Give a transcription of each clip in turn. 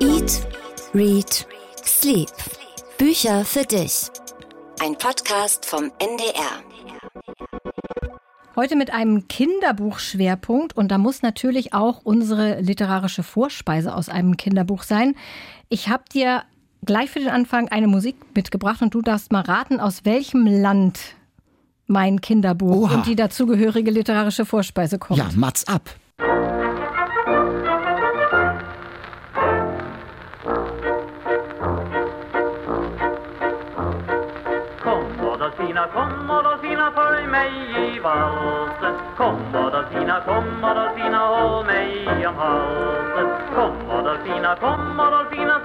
Eat, Read, Sleep. Bücher für dich. Ein Podcast vom NDR. Heute mit einem Kinderbuchschwerpunkt und da muss natürlich auch unsere literarische Vorspeise aus einem Kinderbuch sein. Ich habe dir gleich für den Anfang eine Musik mitgebracht und du darfst mal raten, aus welchem Land mein Kinderbuch Oha. und die dazugehörige literarische Vorspeise kommt. Ja, Mats ab. Adolfina, kom Adolfina, följ mig i valsen. Kom Adolfina, kom Adolfina, håll mig om halsen. Kom Adolfina, kom Adolfina,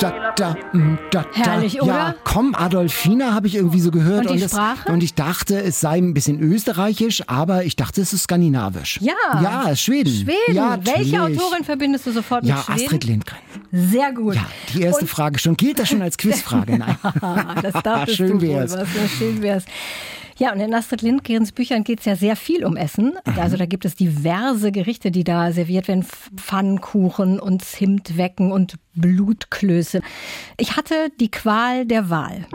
Da, da, mm, da, da. Herrlich, Ja, oder? komm, Adolfina habe ich irgendwie so gehört. Und die es, Sprache? und ich dachte, es sei ein bisschen österreichisch, aber ich dachte, es ist skandinavisch. Ja. Ja, Schweden. Schweden. Ja, Welche. Autorin verbindest du sofort Ja, mit Schweden? Astrid Lindgren. Sehr gut. Ja, die erste Und- Frage schon. Gilt das schon als Quizfrage? Nein. Das dachtest Schön du wär's. wohl, was ja schön wär's. Ja, und in Astrid Lindgrens Büchern geht es ja sehr viel um Essen. Mhm. Also da gibt es diverse Gerichte, die da serviert werden. Pfannkuchen und Zimtwecken und Blutklöße. Ich hatte die Qual der Wahl.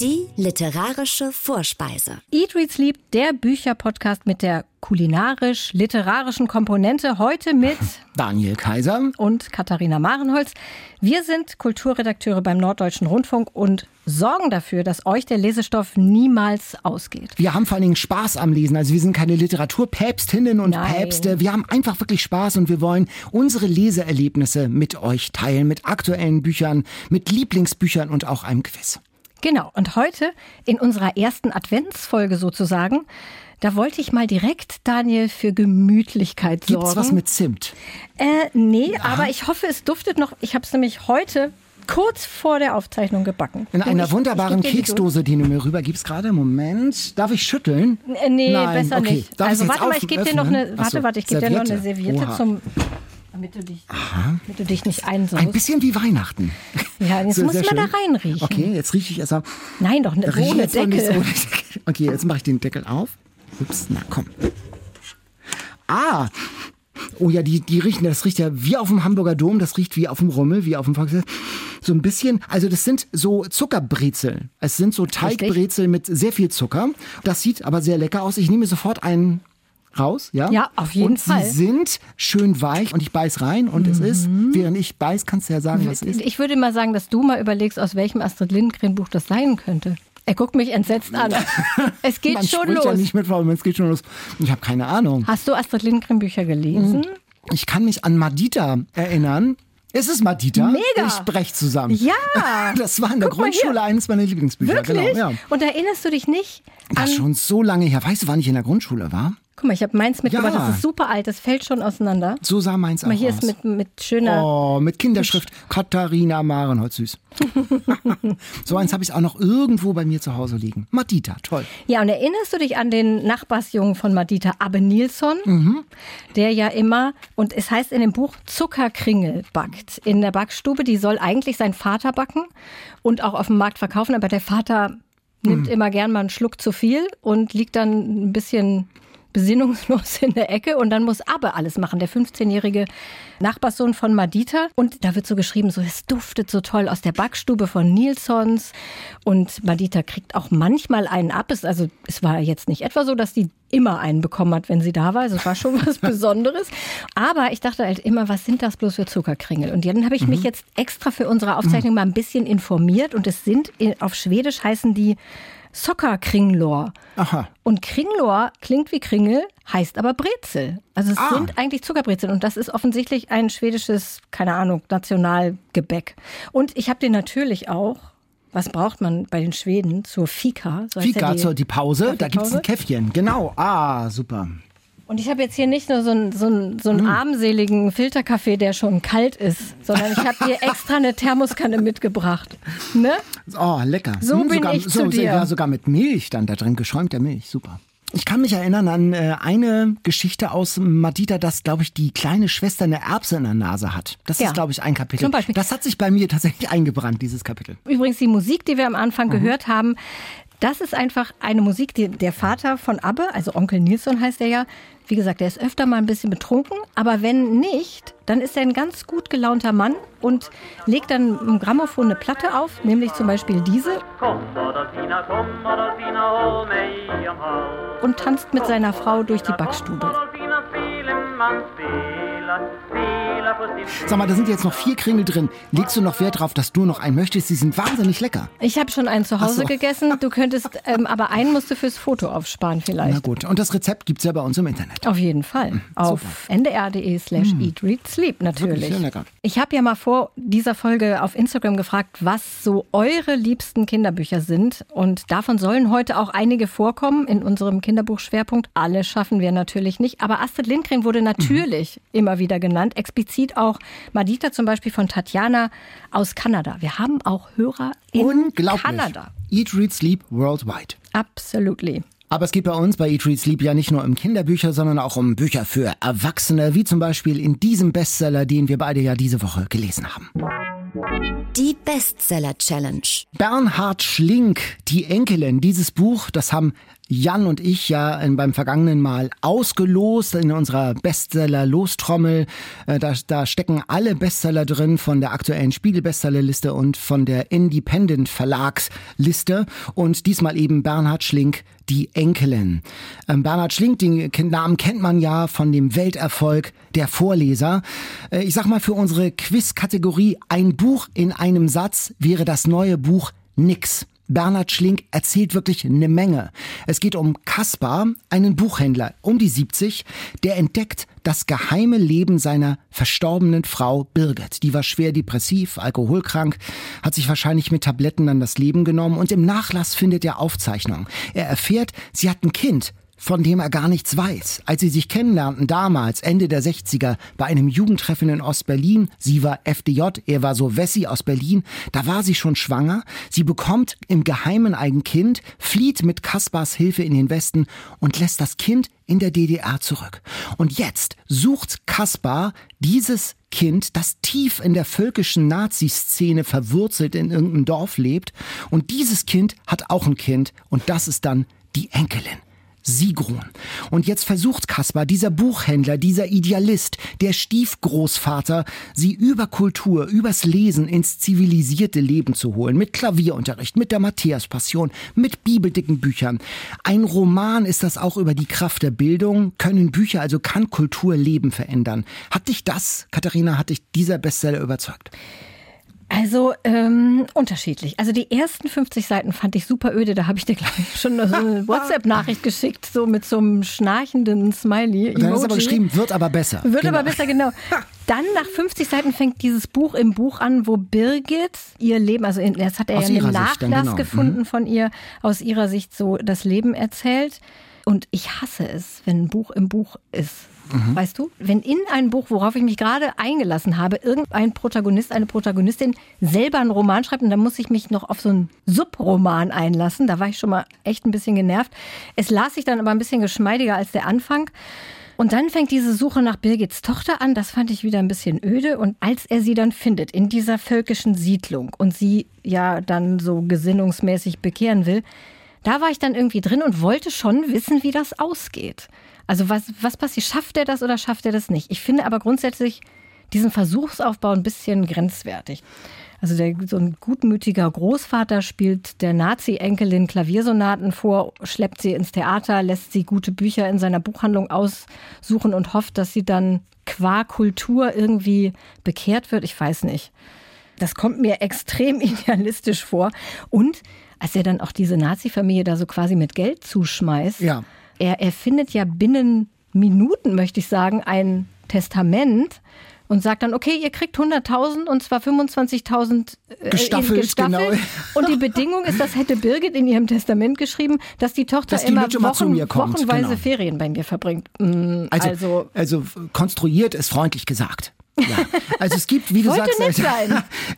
Die literarische Vorspeise. Eat, Read, Sleep, der Bücherpodcast mit der kulinarisch-literarischen Komponente. Heute mit Daniel Kaiser. und Katharina Marenholz. Wir sind Kulturredakteure beim Norddeutschen Rundfunk und sorgen dafür, dass euch der Lesestoff niemals ausgeht. Wir haben vor allen Dingen Spaß am Lesen. Also wir sind keine Literaturpäpstinnen und Nein. Päpste. Wir haben einfach wirklich Spaß und wir wollen unsere Leseerlebnisse mit euch teilen. Mit aktuellen Büchern, mit Lieblingsbüchern und auch einem Quiz. Genau, und heute in unserer ersten Adventsfolge sozusagen, da wollte ich mal direkt, Daniel, für Gemütlichkeit sorgen. Gibt's was mit Zimt? Äh, nee, aber ich hoffe, es duftet noch. Ich habe es nämlich heute kurz vor der Aufzeichnung gebacken. In einer ich- wunderbaren ich Keksdose, die du mir rübergibst gerade. Moment. Darf ich schütteln? Nee, Nein, besser okay. nicht. Darf also warte mal, ich gebe dir noch eine. Warte, warte, ich gebe dir noch eine Serviette. Serviette Oha. zum. Damit du dich, damit du dich nicht einsaust. Ein bisschen wie Weihnachten. Ja, jetzt So, muss man da schön. reinriechen. Okay, jetzt rieche ich erst mal. Nein, doch ne, Da ohne so Deckel. Deckel. Okay, jetzt mache ich den Deckel auf. Ups, na komm. Ah, oh ja, die, die riechen, das riecht ja wie auf dem Hamburger Dom, das riecht wie auf dem Rummel, wie auf dem Volksfest. So ein bisschen, also das sind so Zuckerbrezel. Es sind so Teigbrezel mit sehr viel Zucker. Das sieht aber sehr lecker aus. Ich nehme sofort einen raus, ja? Ja, auf jeden und Fall. sie sind schön weich und ich beiß rein und es ist, während ich beiß, kannst du ja sagen, was es ist. Ich würde mal sagen, dass du mal überlegst, aus welchem Astrid Lindgren Buch das sein könnte. Er guckt mich entsetzt an. Es geht Man schon spricht ja los. nicht mit Frau, es geht schon los. Ich habe keine Ahnung. Hast du Astrid Lindgren Bücher gelesen? Ich kann mich an Madita erinnern. Es ist Madita. Mega. Ich brech zusammen. Ja. Das war in der Guck Grundschule eines meiner Lieblingsbücher. Wirklich? Genau, ja. Und erinnerst du dich nicht Das ist schon so lange her. Weißt du, wann ich in der Grundschule war? Guck mal, ich habe meins mitgebracht. Ja. Das ist super alt. Das fällt schon auseinander. So sah meins Guck mal, hier aus. ist mit, mit schöner. Oh, mit Kinderschrift Katharina Marenholz süß. so eins habe ich auch noch irgendwo bei mir zu Hause liegen. Madita, toll. Ja, und erinnerst du dich an den Nachbarsjungen von Madita, Abbe Nilsson? Mhm. Der ja immer, und es heißt in dem Buch, Zuckerkringel backt. In der Backstube, die soll eigentlich sein Vater backen und auch auf dem Markt verkaufen, aber der Vater nimmt Mhm. immer gern mal einen Schluck zu viel und liegt dann ein bisschen besinnungslos in der Ecke und dann muss Abbe alles machen, der 15-jährige Nachbarssohn von Madita. Und da wird so geschrieben, so es duftet so toll aus der Backstube von Nilsons und Madita kriegt auch manchmal einen ab. Es, also es war jetzt nicht etwa so, dass die immer einen bekommen hat, wenn sie da war. Also es war schon was Besonderes. Aber ich dachte halt immer, was sind das bloß für Zuckerkringel? Und dann habe ich mich jetzt extra für unsere Aufzeichnung mal ein bisschen informiert und es sind auf Schwedisch heißen die Sockerkringlor. Aha. Und Kringlor klingt wie Kringel, heißt aber Brezel. Also es Ah. sind eigentlich Zuckerbrezel und das ist offensichtlich ein schwedisches, keine Ahnung, Nationalgebäck. Und ich habe den natürlich auch, was braucht man bei den Schweden zur Fika? So heißt ja Fika die- zur die Pause, da gibt's Kaffeepause. ein Käffchen. Genau. Ah, super. Und ich habe jetzt hier nicht nur so einen, so einen, so einen Hm. armseligen Filterkaffee, der schon kalt ist, sondern ich habe dir extra eine Thermoskanne mitgebracht. Ne? Oh, lecker. So bin sogar, ich zu so, dir. Ja, sogar mit Milch dann da drin, geschäumter Milch. Super. Ich kann mich erinnern an äh, eine Geschichte aus Madita, dass, glaube ich, die kleine Schwester eine Erbse in der Nase hat. Das Ja. ist, glaube ich, ein Kapitel. Zum Beispiel. Das hat sich bei mir tatsächlich eingebrannt, dieses Kapitel. Übrigens die Musik, die wir am Anfang Mhm. gehört haben, Das ist einfach eine Musik, die der Vater von Abbe, also Onkel Nilsson heißt er ja, wie gesagt, der ist öfter mal ein bisschen betrunken, aber wenn nicht, dann ist er ein ganz gut gelaunter Mann und legt dann im Grammophon eine Platte auf, nämlich zum Beispiel diese. Und tanzt mit seiner Frau durch die Backstube. Sag mal, da sind jetzt noch vier Kringel drin. Legst du noch Wert darauf, dass du noch einen möchtest? Die sind wahnsinnig lecker. Ich habe schon einen zu Hause so. gegessen. Du könntest, ähm, aber einen musst du fürs Foto aufsparen vielleicht. Na gut. Und das Rezept gibt es ja bei uns im Internet. Auf jeden Fall. Mhm, Auf ndr.de slash mhm. eat, read, sleep natürlich. Sehr lecker. Ich habe ja mal vor dieser Folge auf Instagram gefragt, was so eure liebsten Kinderbücher sind. Und davon sollen heute auch einige vorkommen in unserem Kinderbuchschwerpunkt. Alle schaffen wir natürlich nicht. Aber Astrid Lindgren wurde natürlich mhm. immer wieder genannt. Explizit auch Madita zum Beispiel von Tatjana aus Kanada. Wir haben auch Hörer in Kanada. Eat, Read, Sleep Worldwide. Absolutely. Aber es geht bei uns bei Eat, Read, Sleep ja nicht nur um Kinderbücher, sondern auch um Bücher für Erwachsene, wie zum Beispiel in diesem Bestseller, den wir beide ja diese Woche gelesen haben. Die Bestseller Challenge. Bernhard Schlink, die Enkelin. Dieses Buch, das haben Jan und ich ja beim vergangenen Mal ausgelost in unserer Bestseller-Lostrommel. Äh, da, da stecken alle Bestseller drin von der aktuellen Spiegel-Bestsellerliste und von der Independent Verlagsliste. Und diesmal eben Bernhard Schlink, die Enkelin. Ähm, Bernhard Schlink, den Namen kennt man ja von dem Welterfolg der Vorleser. Äh, ich sag mal, für unsere Quiz-Kategorie Ein Buch in einem Satz wäre das neue Buch nix. Bernhard Schlink erzählt wirklich eine Menge. Es geht um Kaspar, einen Buchhändler um die 70, der entdeckt das geheime Leben seiner verstorbenen Frau Birgit. Die war schwer depressiv, alkoholkrank, hat sich wahrscheinlich mit Tabletten dann das Leben genommen und im Nachlass findet er Aufzeichnungen. Er erfährt, sie hat ein Kind, von dem er gar nichts weiß. Als sie sich kennenlernten damals, Ende der 60er, bei einem Jugendtreffen in Ostberlin, sie war FDJ, er war so Wessi aus Berlin, da war sie schon schwanger, sie bekommt im Geheimen ein Kind, flieht mit Kaspars Hilfe in den Westen und lässt das Kind in der DDR zurück. Und jetzt sucht Kaspar dieses Kind, das tief in der völkischen Nazi-Szene verwurzelt in irgendeinem Dorf lebt. Und dieses Kind hat auch ein Kind und das ist dann die Enkelin. Sigrun. Und jetzt versucht Kaspar, dieser Buchhändler, dieser Idealist, der Stiefgroßvater, sie über Kultur, übers Lesen ins zivilisierte Leben zu holen. Mit Klavierunterricht, mit der Matthäus-Passion, mit bibeldicken Büchern. Ein Roman ist das auch über die Kraft der Bildung. Können Bücher, also kann Kultur Leben verändern. Hat dich das, Katharina, hat dich dieser Bestseller überzeugt? Also ähm, unterschiedlich. Also die ersten 50 Seiten fand ich super öde. Da habe ich dir gleich schon so eine WhatsApp-Nachricht geschickt, so mit so einem schnarchenden Smiley. Dann ist aber geschrieben, wird aber besser. Wird genau. aber besser, genau. Dann nach 50 Seiten fängt dieses Buch im Buch an, wo Birgit ihr Leben, also jetzt hat er aus ja einen Nachlass genau. gefunden mhm. von ihr, aus ihrer Sicht so das Leben erzählt. Und ich hasse es, wenn ein Buch im Buch ist. Mhm. Weißt du, wenn in einem Buch, worauf ich mich gerade eingelassen habe, irgendein Protagonist, eine Protagonistin selber einen Roman schreibt und dann muss ich mich noch auf so einen Subroman einlassen, da war ich schon mal echt ein bisschen genervt. Es las sich dann aber ein bisschen geschmeidiger als der Anfang. Und dann fängt diese Suche nach Birgits Tochter an. Das fand ich wieder ein bisschen öde. Und als er sie dann findet in dieser völkischen Siedlung und sie ja dann so gesinnungsmäßig bekehren will, da war ich dann irgendwie drin und wollte schon wissen, wie das ausgeht. Also was, was passiert? Schafft er das oder schafft er das nicht? Ich finde aber grundsätzlich diesen Versuchsaufbau ein bisschen grenzwertig. Also der, so ein gutmütiger Großvater spielt der Nazi-Enkelin Klaviersonaten vor, schleppt sie ins Theater, lässt sie gute Bücher in seiner Buchhandlung aussuchen und hofft, dass sie dann qua Kultur irgendwie bekehrt wird. Ich weiß nicht. Das kommt mir extrem idealistisch vor. Und als er dann auch diese Nazi-Familie da so quasi mit Geld zuschmeißt, ja er erfindet ja binnen Minuten, möchte ich sagen, ein Testament und sagt dann, okay, ihr kriegt 100.000 und zwar 25.000 äh, gestaffelt, gestaffelt. Genau. Und die Bedingung ist, das hätte Birgit in ihrem Testament geschrieben, dass die Tochter dass die immer Wochen, wochenweise genau. Ferien bei mir verbringt. Mm, also, also, also konstruiert ist freundlich gesagt. Ja, also es gibt, wie du sagst,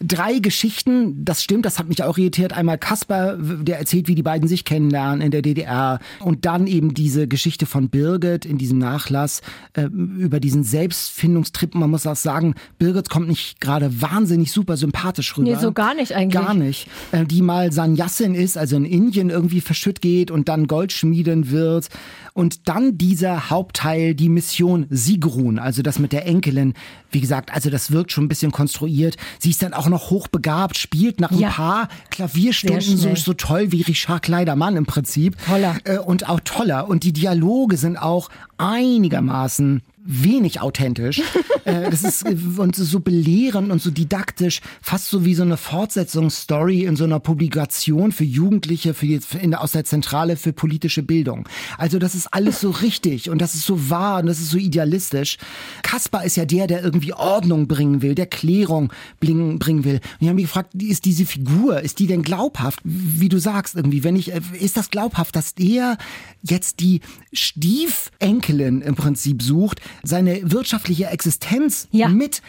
drei Geschichten. Das stimmt, das hat mich auch irritiert. Einmal Kasper, der erzählt, wie die beiden sich kennenlernen in der DDR. Und dann eben diese Geschichte von Birgit in diesem Nachlass äh, über diesen Selbstfindungstrip. Man muss auch sagen, Birgit kommt nicht gerade wahnsinnig super sympathisch rüber. Nee, so gar nicht eigentlich. Gar nicht. Äh, die mal Sanyassin ist, also in Indien irgendwie verschütt geht und dann Goldschmieden wird. Und dann dieser Hauptteil, die Mission Sigrun, also das mit der Enkelin. Wie gesagt, also das wirkt schon ein bisschen konstruiert. Sie ist dann auch noch hochbegabt, spielt nach ein Ja. paar Klavierstunden so, so toll wie Richard Kleidermann im Prinzip. Toller. Äh, und auch toller. Und die Dialoge sind auch einigermaßen wenig authentisch. äh, das ist und so belehrend und so didaktisch, fast so wie so eine Fortsetzungsstory in so einer Publikation für Jugendliche für die, in, aus der Zentrale für politische Bildung. Also das ist alles so richtig und das ist so wahr und das ist so idealistisch. Kaspar ist ja der, der irgendwie Ordnung bringen will, der Klärung bringen, bringen will. Und ich habe mich gefragt, ist diese Figur, ist die denn glaubhaft? Wie du sagst irgendwie, wenn ich, äh, ist das glaubhaft, dass der jetzt die Stiefenkelin im Prinzip sucht, seine wirtschaftliche Existenz Ja. mit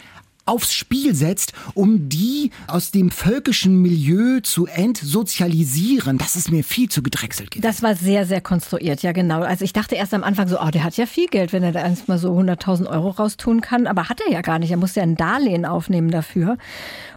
aufs Spiel setzt, um die aus dem völkischen Milieu zu entsozialisieren. Das ist mir viel zu gedrechselt. gewesen. Das war sehr, sehr konstruiert, ja genau. Also ich dachte erst am Anfang so, oh, der hat ja viel Geld, wenn er da erst mal so 100.000 Euro raustun kann. Aber hat er ja gar nicht. Er musste ja ein Darlehen aufnehmen dafür.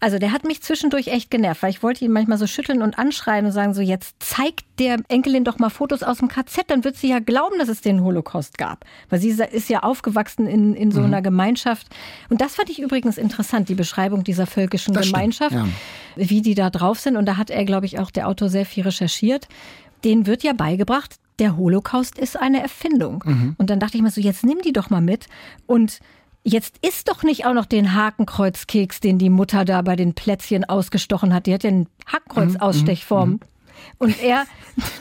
Also der hat mich zwischendurch echt genervt, weil ich wollte ihn manchmal so schütteln und anschreien und sagen so, jetzt zeigt der Enkelin doch mal Fotos aus dem KZ, dann wird sie ja glauben, dass es den Holocaust gab. Weil sie ist ja aufgewachsen in, in Mhm. so einer Gemeinschaft. Und das fand ich übrigens interessant, die Beschreibung dieser völkischen Das stimmt, Gemeinschaft ja. wie die da drauf sind. Und da hat er, glaube ich, auch der Autor sehr viel recherchiert. Denen wird ja beigebracht, der Holocaust ist eine Erfindung. Mhm. Und dann dachte ich mir so, jetzt nimm die doch mal mit und Jetzt isst doch nicht auch noch den Hakenkreuzkeks, den die Mutter da bei den Plätzchen ausgestochen hat. Die hat ja eine Hakenkreuz-Ausstechform. Und er,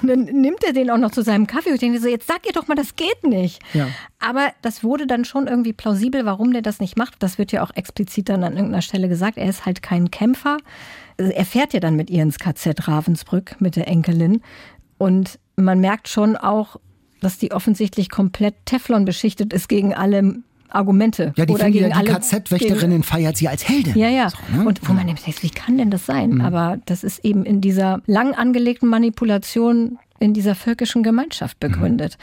dann nimmt er den auch noch zu seinem Kaffee. Und ich denke so, jetzt sag ihr doch mal, das geht nicht. Ja. Aber das wurde dann schon irgendwie plausibel, warum der das nicht macht. Das wird ja auch explizit dann an irgendeiner Stelle gesagt. Er ist halt kein Kämpfer. Also Er fährt ja dann mit ihr ins KZ Ravensbrück mit der Enkelin. Und man merkt schon auch, dass die offensichtlich komplett Teflon beschichtet ist gegen alle Argumente. Ja, die, oder gegen die alle KZ-Wächterinnen feiert sie als Heldin. ja, ja. So, ne? Und wo man nämlich denkt, wie kann denn das sein? Aber das ist eben in dieser lang angelegten Manipulation in dieser völkischen Gemeinschaft begründet.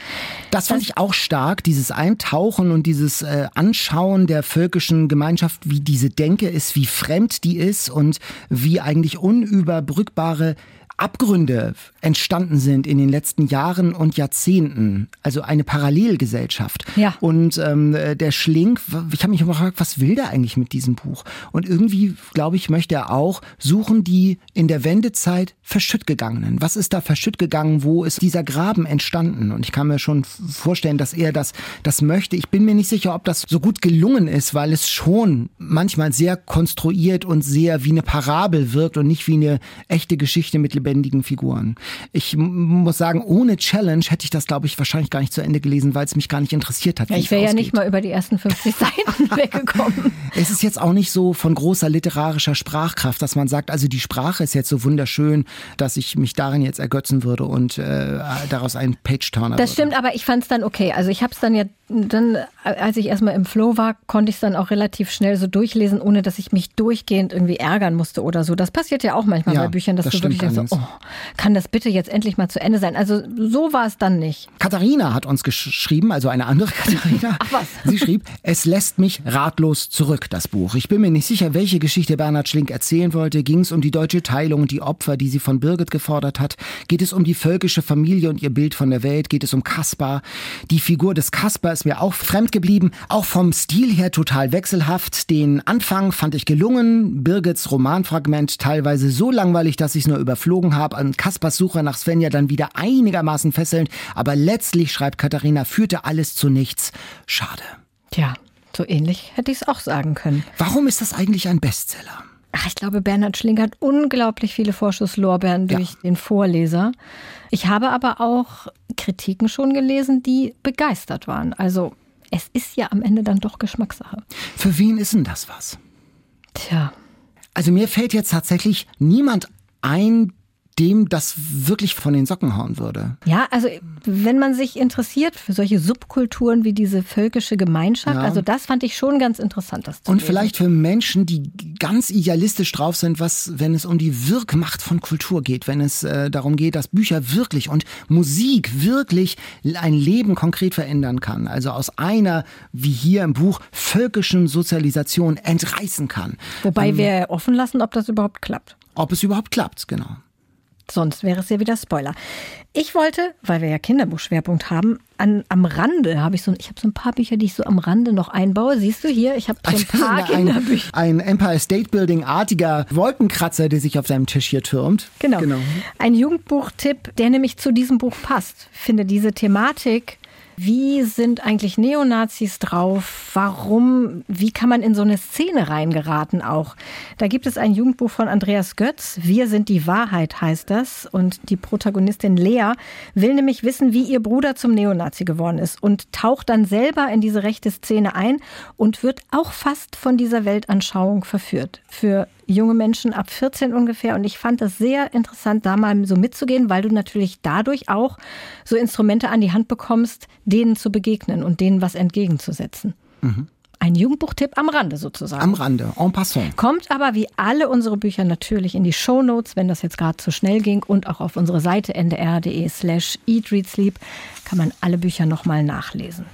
Das fand ich auch stark, dieses Eintauchen und dieses äh, Anschauen der völkischen Gemeinschaft, wie diese Denke ist, wie fremd die ist und wie eigentlich unüberbrückbare Abgründe entstanden sind in den letzten Jahren und Jahrzehnten. Also eine Parallelgesellschaft. Ja. Und ähm, äh, der Schlink, ich habe mich immer gefragt, was will der eigentlich mit diesem Buch? Und irgendwie, glaube ich, möchte er auch suchen die in der Wendezeit verschütt gegangenen. Was ist da verschütt gegangen? Wo ist dieser Graben entstanden? Und ich kann mir schon vorstellen, dass er das, das möchte. Ich bin mir nicht sicher, ob das so gut gelungen ist, weil es schon manchmal sehr konstruiert und sehr wie eine Parabel wirkt und nicht wie eine echte Geschichte mit lebendigen Figuren. Ich muss sagen, ohne Challenge hätte ich das, glaube ich, wahrscheinlich gar nicht zu Ende gelesen, weil es mich gar nicht interessiert hat. Ja, ich wäre ja nicht mal über die ersten 50 Seiten weggekommen. Es ist jetzt auch nicht so von großer literarischer Sprachkraft, dass man sagt, also die Sprache ist jetzt so wunderschön, dass ich mich darin jetzt ergötzen würde und äh, daraus einen Page-Turner Das würde. stimmt, aber ich fand es dann okay. Also ich habe es dann ja, dann, als ich erstmal im Flow war, konnte ich es dann auch relativ schnell so durchlesen, ohne dass ich mich durchgehend irgendwie ärgern musste oder so. Das passiert ja auch manchmal Ja, bei Büchern, dass das du wirklich denkst, so, oh, kann das bitte jetzt endlich mal zu Ende sein? Also so war es dann nicht. Katharina hat uns geschrieben, also eine andere Katharina. Ach was. Sie schrieb, es lässt mich ratlos zurück, das Buch. Ich bin mir nicht sicher, welche Geschichte Bernhard Schlink erzählen wollte. Ging es um die deutsche Teilung und die Opfer, die sie von Birgit gefordert hat? Geht es um die völkische Familie und ihr Bild von der Welt? Geht es um Kaspar? Die Figur des Kaspar ist mir auch fremd geblieben, auch vom Stil her total wechselhaft. Den Anfang fand ich gelungen, Birgits Romanfragment teilweise so langweilig, dass ich es nur überflogen habe. An Kaspars Suche nach Svenja dann wieder einigermaßen fesselnd, aber letztlich, schreibt Katharina, führte alles zu nichts. Schade. Tja, so ähnlich hätte ich es auch sagen können. Warum ist das eigentlich ein Bestseller? Ach, ich glaube, Bernhard Schlink hat unglaublich viele Vorschusslorbeeren Ja. durch den Vorleser. Ich habe aber auch Kritiken schon gelesen, die begeistert waren. Also es ist ja am Ende dann doch Geschmackssache. Für wen ist denn das was? Tja, Also mir fällt jetzt tatsächlich niemand ein, dem das wirklich von den Socken hauen würde. Ja, also wenn man sich interessiert für solche Subkulturen wie diese völkische Gemeinschaft, ja. also das fand ich schon ganz interessant. Das zu Und lesen. vielleicht für Menschen, die ganz idealistisch drauf sind, was, wenn es um die Wirkmacht von Kultur geht, wenn es äh, darum geht, dass Bücher wirklich und Musik wirklich ein Leben konkret verändern kann. Also aus einer, wie hier im Buch, völkischen Sozialisation entreißen kann. Wobei ähm, wir offen lassen, ob das überhaupt klappt. Ob es überhaupt klappt, genau. Sonst wäre es ja wieder Spoiler. Ich wollte, weil wir ja Kinderbuchschwerpunkt haben, an, am Rande habe ich so, ich habe so ein paar Bücher, die ich so am Rande noch einbaue. Siehst du hier? Ich habe so ein paar ein, Kinderbücher. Ein Empire State Building artiger Wolkenkratzer, der sich auf seinem Tisch hier türmt. Genau. genau. Ein Jugendbuchtipp, der nämlich zu diesem Buch passt. Ich finde diese Thematik wie sind eigentlich Neonazis drauf? Warum? Wie kann man in so eine Szene reingeraten auch? Da gibt es ein Jugendbuch von Andreas Götz. Wir sind die Wahrheit heißt das. Und die Protagonistin Lea will nämlich wissen, wie ihr Bruder zum Neonazi geworden ist und taucht dann selber in diese rechte Szene ein und wird auch fast von dieser Weltanschauung verführt. Für junge Menschen ab 14 ungefähr. Und ich fand das sehr interessant, da mal so mitzugehen, weil du natürlich dadurch auch so Instrumente an die Hand bekommst, denen zu begegnen und denen was entgegenzusetzen. Mhm. Ein Jugendbuchtipp am Rande sozusagen. Am Rande, en passant. Kommt aber wie alle unsere Bücher natürlich in die Show Notes, wenn das jetzt gerade zu schnell ging und auch auf unsere Seite ndr.de slash eatreadsleep kann man alle Bücher nochmal nachlesen.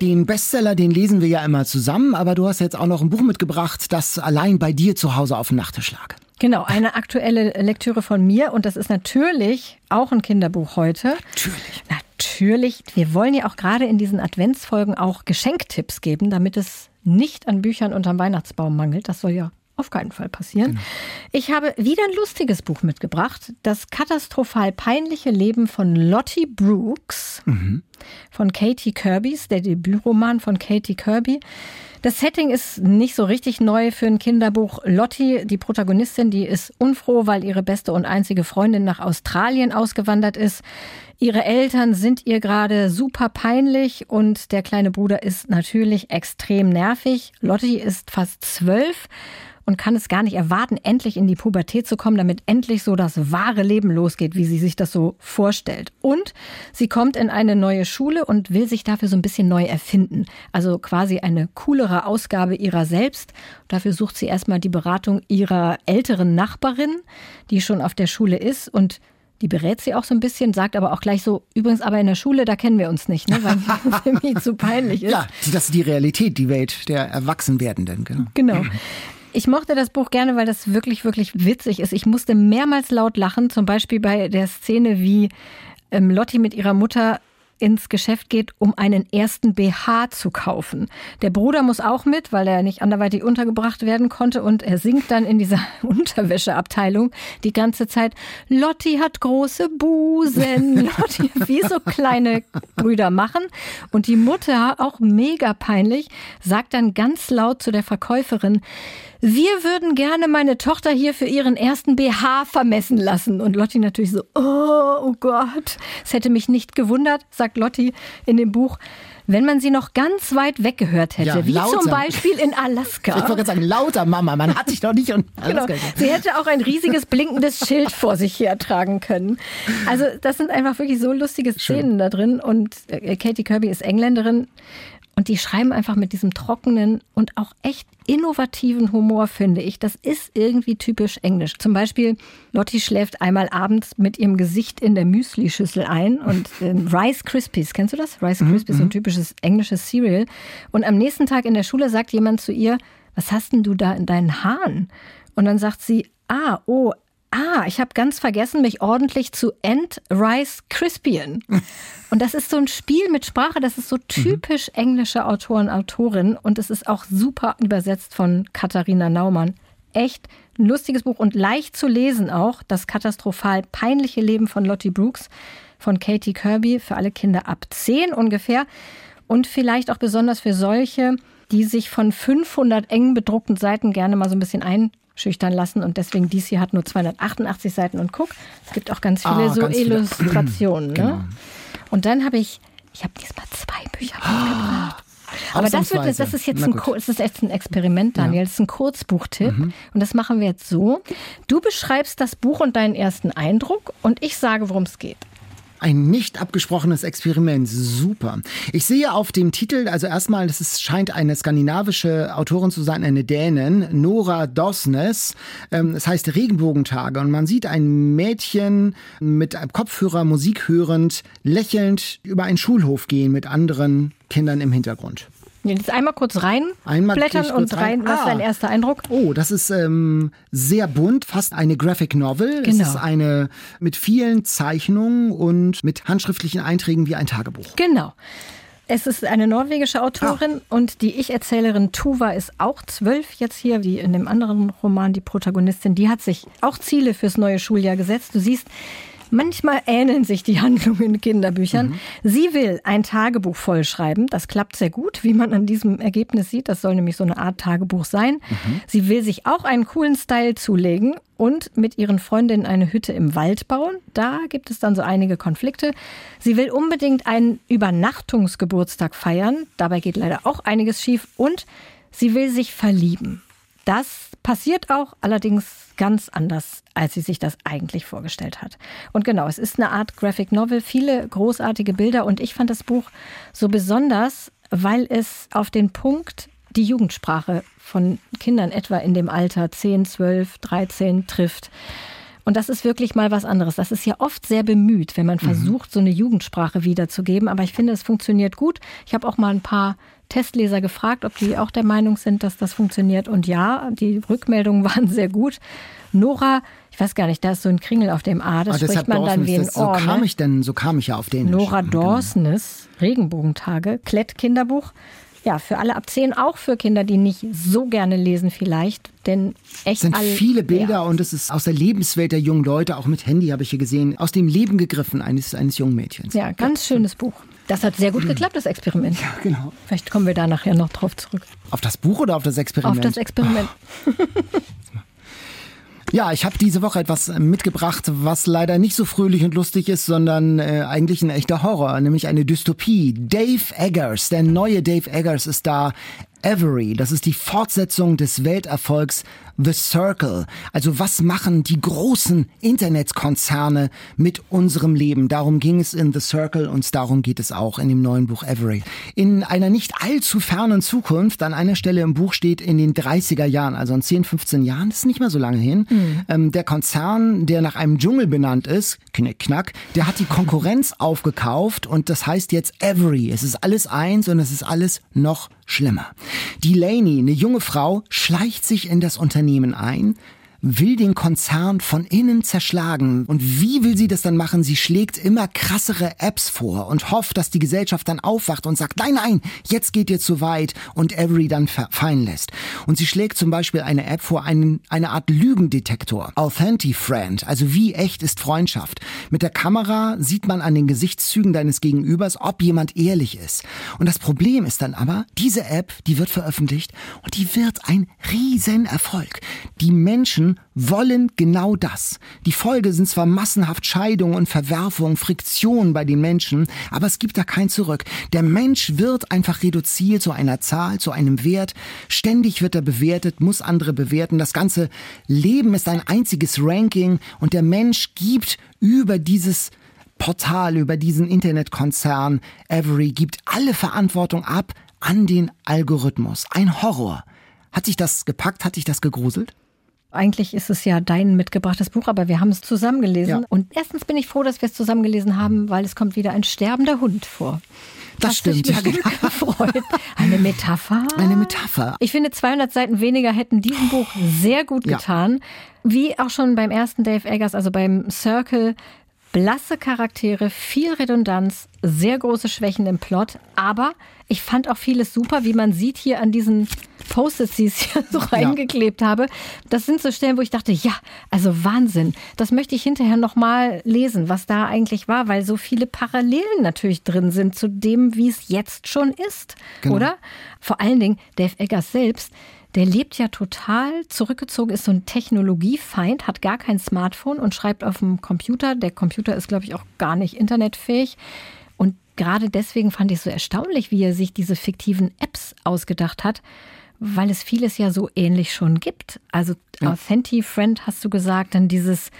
Den Bestseller, den lesen wir ja immer zusammen, aber du hast jetzt auch noch ein Buch mitgebracht, das allein bei dir zu Hause auf dem Nachttisch lag. Genau, eine aktuelle Lektüre von mir und das ist natürlich auch ein Kinderbuch heute. Natürlich. Natürlich. Wir wollen ja auch gerade in diesen Adventsfolgen auch Geschenktipps geben, damit es nicht an Büchern unterm Weihnachtsbaum mangelt. Das soll ja auf keinen Fall passieren. Genau. Ich habe wieder ein lustiges Buch mitgebracht. Das katastrophal peinliche Leben von Lottie Brooks mhm. von Katie Kirby's, der Debütroman von Katie Kirby. Das Setting ist nicht so richtig neu für ein Kinderbuch. Lottie, die Protagonistin, die ist unfroh, weil ihre beste und einzige Freundin nach Australien ausgewandert ist. Ihre Eltern sind ihr gerade super peinlich und der kleine Bruder ist natürlich extrem nervig. Lottie ist fast zwölf und kann es gar nicht erwarten, endlich in die Pubertät zu kommen, damit endlich so das wahre Leben losgeht, wie sie sich das so vorstellt. Und sie kommt in eine neue Schule und will sich dafür so ein bisschen neu erfinden. Also quasi eine coolere Ausgabe ihrer selbst. Dafür sucht sie erstmal die Beratung ihrer älteren Nachbarin, die schon auf der Schule ist und die berät sie auch so ein bisschen, sagt aber auch gleich so, übrigens aber in der Schule, da kennen wir uns nicht, ne? weil für mich zu peinlich ist. Ja, das ist die Realität, die Welt der Erwachsenwerdenden. Genau. genau. Ich mochte das Buch gerne, weil das wirklich, wirklich witzig ist. Ich musste mehrmals laut lachen, zum Beispiel bei der Szene, wie ähm, Lotti mit ihrer Mutter ins Geschäft geht, um einen ersten BH zu kaufen. Der Bruder muss auch mit, weil er nicht anderweitig untergebracht werden konnte und er singt dann in dieser Unterwäscheabteilung die ganze Zeit, Lotti hat große Busen, Lotti, wie so kleine Brüder machen. Und die Mutter, auch mega peinlich, sagt dann ganz laut zu der Verkäuferin, wir würden gerne meine Tochter hier für ihren ersten BH vermessen lassen. Und Lotti natürlich so, oh, oh Gott, es hätte mich nicht gewundert, sagt Lotti in dem Buch, wenn man sie noch ganz weit weggehört hätte, ja, wie lauter. zum Beispiel in Alaska. Ich wollte sagen, lauter Mama, man hat sich doch nicht in Alaska. Genau. Sie hätte auch ein riesiges blinkendes Schild vor sich hertragen können. Also das sind einfach wirklich so lustige Szenen Schön. da drin. Und äh, Katie Kirby ist Engländerin und die schreiben einfach mit diesem trockenen und auch echt innovativen Humor, finde ich. Das ist irgendwie typisch englisch. Zum Beispiel, Lotti schläft einmal abends mit ihrem Gesicht in der Müsli-Schüssel ein und äh, Rice Krispies, kennst du das? Rice mhm, Krispies, so ein mhm. typisches englisches Cereal. Und am nächsten Tag in der Schule sagt jemand zu ihr, was hast denn du da in deinen Haaren? Und dann sagt sie, ah, oh, Ah, ich habe ganz vergessen, mich ordentlich zu End Rice Crispian. Und das ist so ein Spiel mit Sprache, das ist so typisch englische Autoren, Autorin und es ist auch super übersetzt von Katharina Naumann. Echt ein lustiges Buch und leicht zu lesen auch. Das katastrophal peinliche Leben von Lottie Brooks von Katie Kirby für alle Kinder ab 10 ungefähr. Und vielleicht auch besonders für solche, die sich von 500 eng bedruckten Seiten gerne mal so ein bisschen ein schüchtern lassen und deswegen dies hier hat nur 288 Seiten und guck, es gibt auch ganz viele ah, so ganz Illustrationen. Viele. Ne? Genau. Und dann habe ich, ich habe diesmal zwei Bücher mitgebracht. Aber das, wird, das, ist jetzt ein, das ist jetzt ein Experiment, Daniel. Ja. Das ist ein Kurzbuchtipp. Mhm. Und das machen wir jetzt so. Du beschreibst das Buch und deinen ersten Eindruck und ich sage, worum es geht. Ein nicht abgesprochenes Experiment. Super. Ich sehe auf dem Titel, also erstmal, es scheint eine skandinavische Autorin zu sein, eine Dänin, Nora Dosnes. Ähm, es heißt Regenbogentage und man sieht ein Mädchen mit einem Kopfhörer Musik hörend, lächelnd über einen Schulhof gehen mit anderen Kindern im Hintergrund. Jetzt einmal kurz reinblättern und rein. Was ah. ist dein erster Eindruck? Oh, das ist ähm, sehr bunt, fast eine Graphic Novel. Genau. Es ist eine mit vielen Zeichnungen und mit handschriftlichen Einträgen wie ein Tagebuch. Genau. Es ist eine norwegische Autorin ah. und die Ich-Erzählerin Tuva ist auch zwölf jetzt hier, wie in dem anderen Roman die Protagonistin. Die hat sich auch Ziele fürs neue Schuljahr gesetzt. Du siehst, Manchmal ähneln sich die Handlungen in Kinderbüchern. Mhm. Sie will ein Tagebuch vollschreiben. Das klappt sehr gut, wie man an diesem Ergebnis sieht. Das soll nämlich so eine Art Tagebuch sein. Mhm. Sie will sich auch einen coolen Style zulegen und mit ihren Freundinnen eine Hütte im Wald bauen. Da gibt es dann so einige Konflikte. Sie will unbedingt einen Übernachtungsgeburtstag feiern. Dabei geht leider auch einiges schief. Und sie will sich verlieben. Das passiert auch, allerdings ganz anders, als sie sich das eigentlich vorgestellt hat. Und genau, es ist eine Art Graphic Novel, viele großartige Bilder und ich fand das Buch so besonders, weil es auf den Punkt die Jugendsprache von Kindern etwa in dem Alter 10, 12, 13 trifft. Und das ist wirklich mal was anderes. Das ist ja oft sehr bemüht, wenn man mhm. versucht, so eine Jugendsprache wiederzugeben. Aber ich finde, es funktioniert gut. Ich habe auch mal ein paar Testleser gefragt, ob die auch der Meinung sind, dass das funktioniert. Und ja, die Rückmeldungen waren sehr gut. Nora, ich weiß gar nicht, da ist so ein Kringel auf dem A, das ah, spricht man dann wie ein So kam ich denn, so kam ich ja auf den. Nora genau. Dorsnes, Regenbogentage, Klett-Kinderbuch. Ja, für alle ab 10, auch für Kinder, die nicht so gerne lesen vielleicht, denn echt es sind viele Bilder und es ist aus der Lebenswelt der jungen Leute, auch mit Handy habe ich hier gesehen, aus dem Leben gegriffen eines, eines jungen Mädchens. Ja, ganz schönes Buch. Das hat sehr gut geklappt, das Experiment. Ja, genau. Vielleicht kommen wir da nachher noch drauf zurück. Auf das Buch oder auf das Experiment? Auf das Experiment. Ja, ich habe diese Woche etwas mitgebracht, was leider nicht so fröhlich und lustig ist, sondern äh, eigentlich ein echter Horror, nämlich eine Dystopie. Dave Eggers, der neue Dave Eggers ist da. Avery, das ist die Fortsetzung des Welterfolgs The Circle. Also was machen die großen Internetkonzerne mit unserem Leben? Darum ging es in The Circle und darum geht es auch in dem neuen Buch Avery. In einer nicht allzu fernen Zukunft, an einer Stelle im Buch steht in den 30er Jahren, also in 10, 15 Jahren, das ist nicht mehr so lange hin, mhm. ähm, der Konzern, der nach einem Dschungel benannt ist, Knick, Knack, der hat die Konkurrenz aufgekauft und das heißt jetzt Avery. Es ist alles eins und es ist alles noch schlimmer. Delaney, eine junge Frau, schleicht sich in das Unternehmen ein, will den Konzern von innen zerschlagen. Und wie will sie das dann machen? Sie schlägt immer krassere Apps vor und hofft, dass die Gesellschaft dann aufwacht und sagt, nein, nein, jetzt geht ihr zu weit und Avery dann fallen lässt. Und sie schlägt zum Beispiel eine App vor, einen, eine Art Lügendetektor. Authentifriend, also wie echt ist Freundschaft. Mit der Kamera sieht man an den Gesichtszügen deines Gegenübers, ob jemand ehrlich ist. Und das Problem ist dann aber, diese App, die wird veröffentlicht und die wird ein Riesenerfolg. Die Menschen wollen genau das. Die Folge sind zwar massenhaft Scheidungen und Verwerfungen, Friktionen bei den Menschen, aber es gibt da kein Zurück. Der Mensch wird einfach reduziert zu einer Zahl, zu einem Wert. Ständig wird er bewertet, muss andere bewerten. Das ganze Leben ist ein einziges Ranking und der Mensch gibt über dieses Portal, über diesen Internetkonzern Avery, gibt alle Verantwortung ab an den Algorithmus. Ein Horror. Hat sich das gepackt? Hat sich das gegruselt? Eigentlich ist es ja dein mitgebrachtes Buch, aber wir haben es zusammen gelesen. Ja. Und erstens bin ich froh, dass wir es zusammen gelesen haben, weil es kommt wieder ein sterbender Hund vor. Das Hast stimmt, ja, genau. gefreut. Eine Metapher. Eine Metapher. Ich finde, 200 Seiten weniger hätten diesem Buch sehr gut getan. Ja. Wie auch schon beim ersten Dave Eggers, also beim Circle, blasse Charaktere, viel Redundanz, sehr große Schwächen im Plot, aber ich fand auch vieles super, wie man sieht hier an diesen Post-its, die ich hier so reingeklebt ja. habe. Das sind so Stellen, wo ich dachte, ja, also Wahnsinn. Das möchte ich hinterher nochmal lesen, was da eigentlich war, weil so viele Parallelen natürlich drin sind zu dem, wie es jetzt schon ist, genau. oder? Vor allen Dingen Dave Eggers selbst der lebt ja total zurückgezogen, ist so ein Technologiefeind, hat gar kein Smartphone und schreibt auf dem Computer. Der Computer ist, glaube ich, auch gar nicht internetfähig gerade deswegen fand ich es so erstaunlich, wie er sich diese fiktiven Apps ausgedacht hat, weil es vieles ja so ähnlich schon gibt. Also ja. Friend hast du gesagt, dann dieses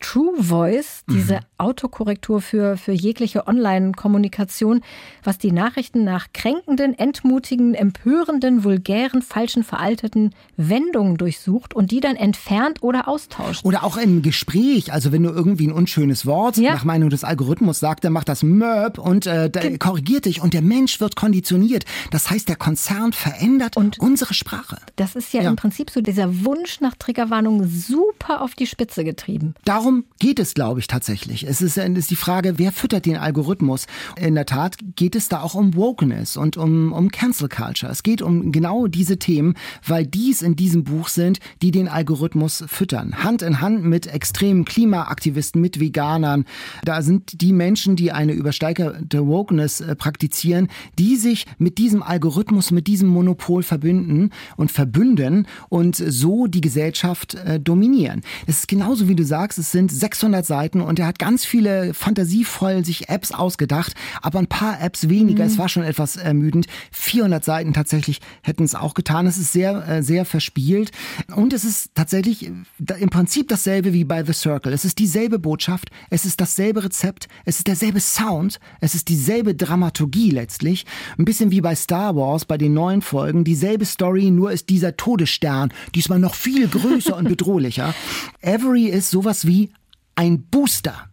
True Voice, diese mhm. Autokorrektur für, für jegliche Online-Kommunikation, was die Nachrichten nach kränkenden, entmutigen, empörenden, vulgären, falschen, veralteten Wendungen durchsucht und die dann entfernt oder austauscht. Oder auch im Gespräch, also wenn du irgendwie ein unschönes Wort ja. nach Meinung des Algorithmus sagst, dann macht das Möb und äh, korrigiert dich und der Mensch wird konditioniert. Das heißt, der Konzern verändert und unsere Sprache. Das ist ja, ja, im Prinzip so dieser Wunsch nach Triggerwarnung super auf die Spitze getrieben. Darum darum geht es, glaube ich, tatsächlich. Es ist, ist die Frage, wer füttert den Algorithmus? In der Tat geht es da auch um Wokeness und um, um Cancel Culture. Es geht um genau diese Themen, weil dies in diesem Buch sind, die den Algorithmus füttern. Hand in Hand mit extremen Klimaaktivisten, mit Veganern. Da sind die Menschen, die eine übersteigerte Wokeness äh, praktizieren, die sich mit diesem Algorithmus, mit diesem Monopol verbünden und verbünden und so die Gesellschaft äh, dominieren. Es ist genauso, wie du sagst, es sind sind 600 Seiten und er hat ganz viele fantasievoll sich Apps ausgedacht, aber ein paar Apps weniger. Mhm. Es war schon etwas ermüdend. 400 Seiten tatsächlich hätten es auch getan. Es ist sehr, äh, sehr verspielt und es ist tatsächlich äh, im Prinzip dasselbe wie bei The Circle. Es ist dieselbe Botschaft, es ist dasselbe Rezept, es ist derselbe Sound, es ist dieselbe Dramaturgie letztlich. Ein bisschen wie bei Star Wars, bei den neuen Folgen. Dieselbe Story, nur ist dieser Todesstern diesmal noch viel größer und bedrohlicher. Avery ist sowas wie ein Booster.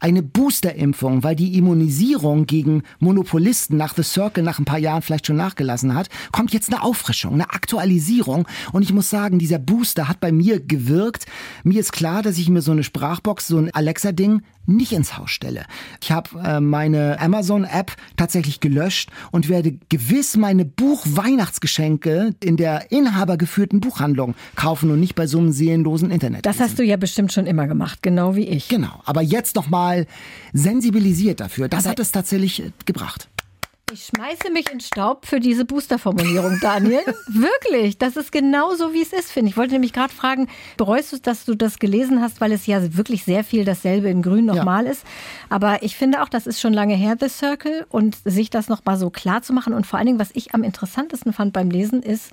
Eine Boosterimpfung, weil die Immunisierung gegen Monopolisten nach The Circle nach ein paar Jahren vielleicht schon nachgelassen hat, kommt jetzt eine Auffrischung, eine Aktualisierung. Und ich muss sagen, dieser Booster hat bei mir gewirkt. Mir ist klar, dass ich mir so eine Sprachbox, so ein Alexa-Ding nicht ins Haus stelle. Ich habe äh, meine Amazon-App tatsächlich gelöscht und werde gewiss meine Buch-Weihnachtsgeschenke in der inhabergeführten Buchhandlung kaufen und nicht bei so einem seelenlosen Internet. Das hast du ja bestimmt schon immer gemacht, genau wie ich. Genau, aber jetzt nochmal sensibilisiert dafür. Das aber hat es tatsächlich äh, gebracht. Ich schmeiße mich in Staub für diese Booster-Formulierung, Daniel. Wirklich, das ist genau so, wie es ist, finde ich. Ich wollte nämlich gerade fragen, bereust du, dass du das gelesen hast, weil es ja wirklich sehr viel dasselbe in Grün nochmal ja. ist. Aber ich finde auch, das ist schon lange her, The Circle. Und sich das nochmal so klar zu machen. Und vor allen Dingen, was ich am interessantesten fand beim Lesen, ist,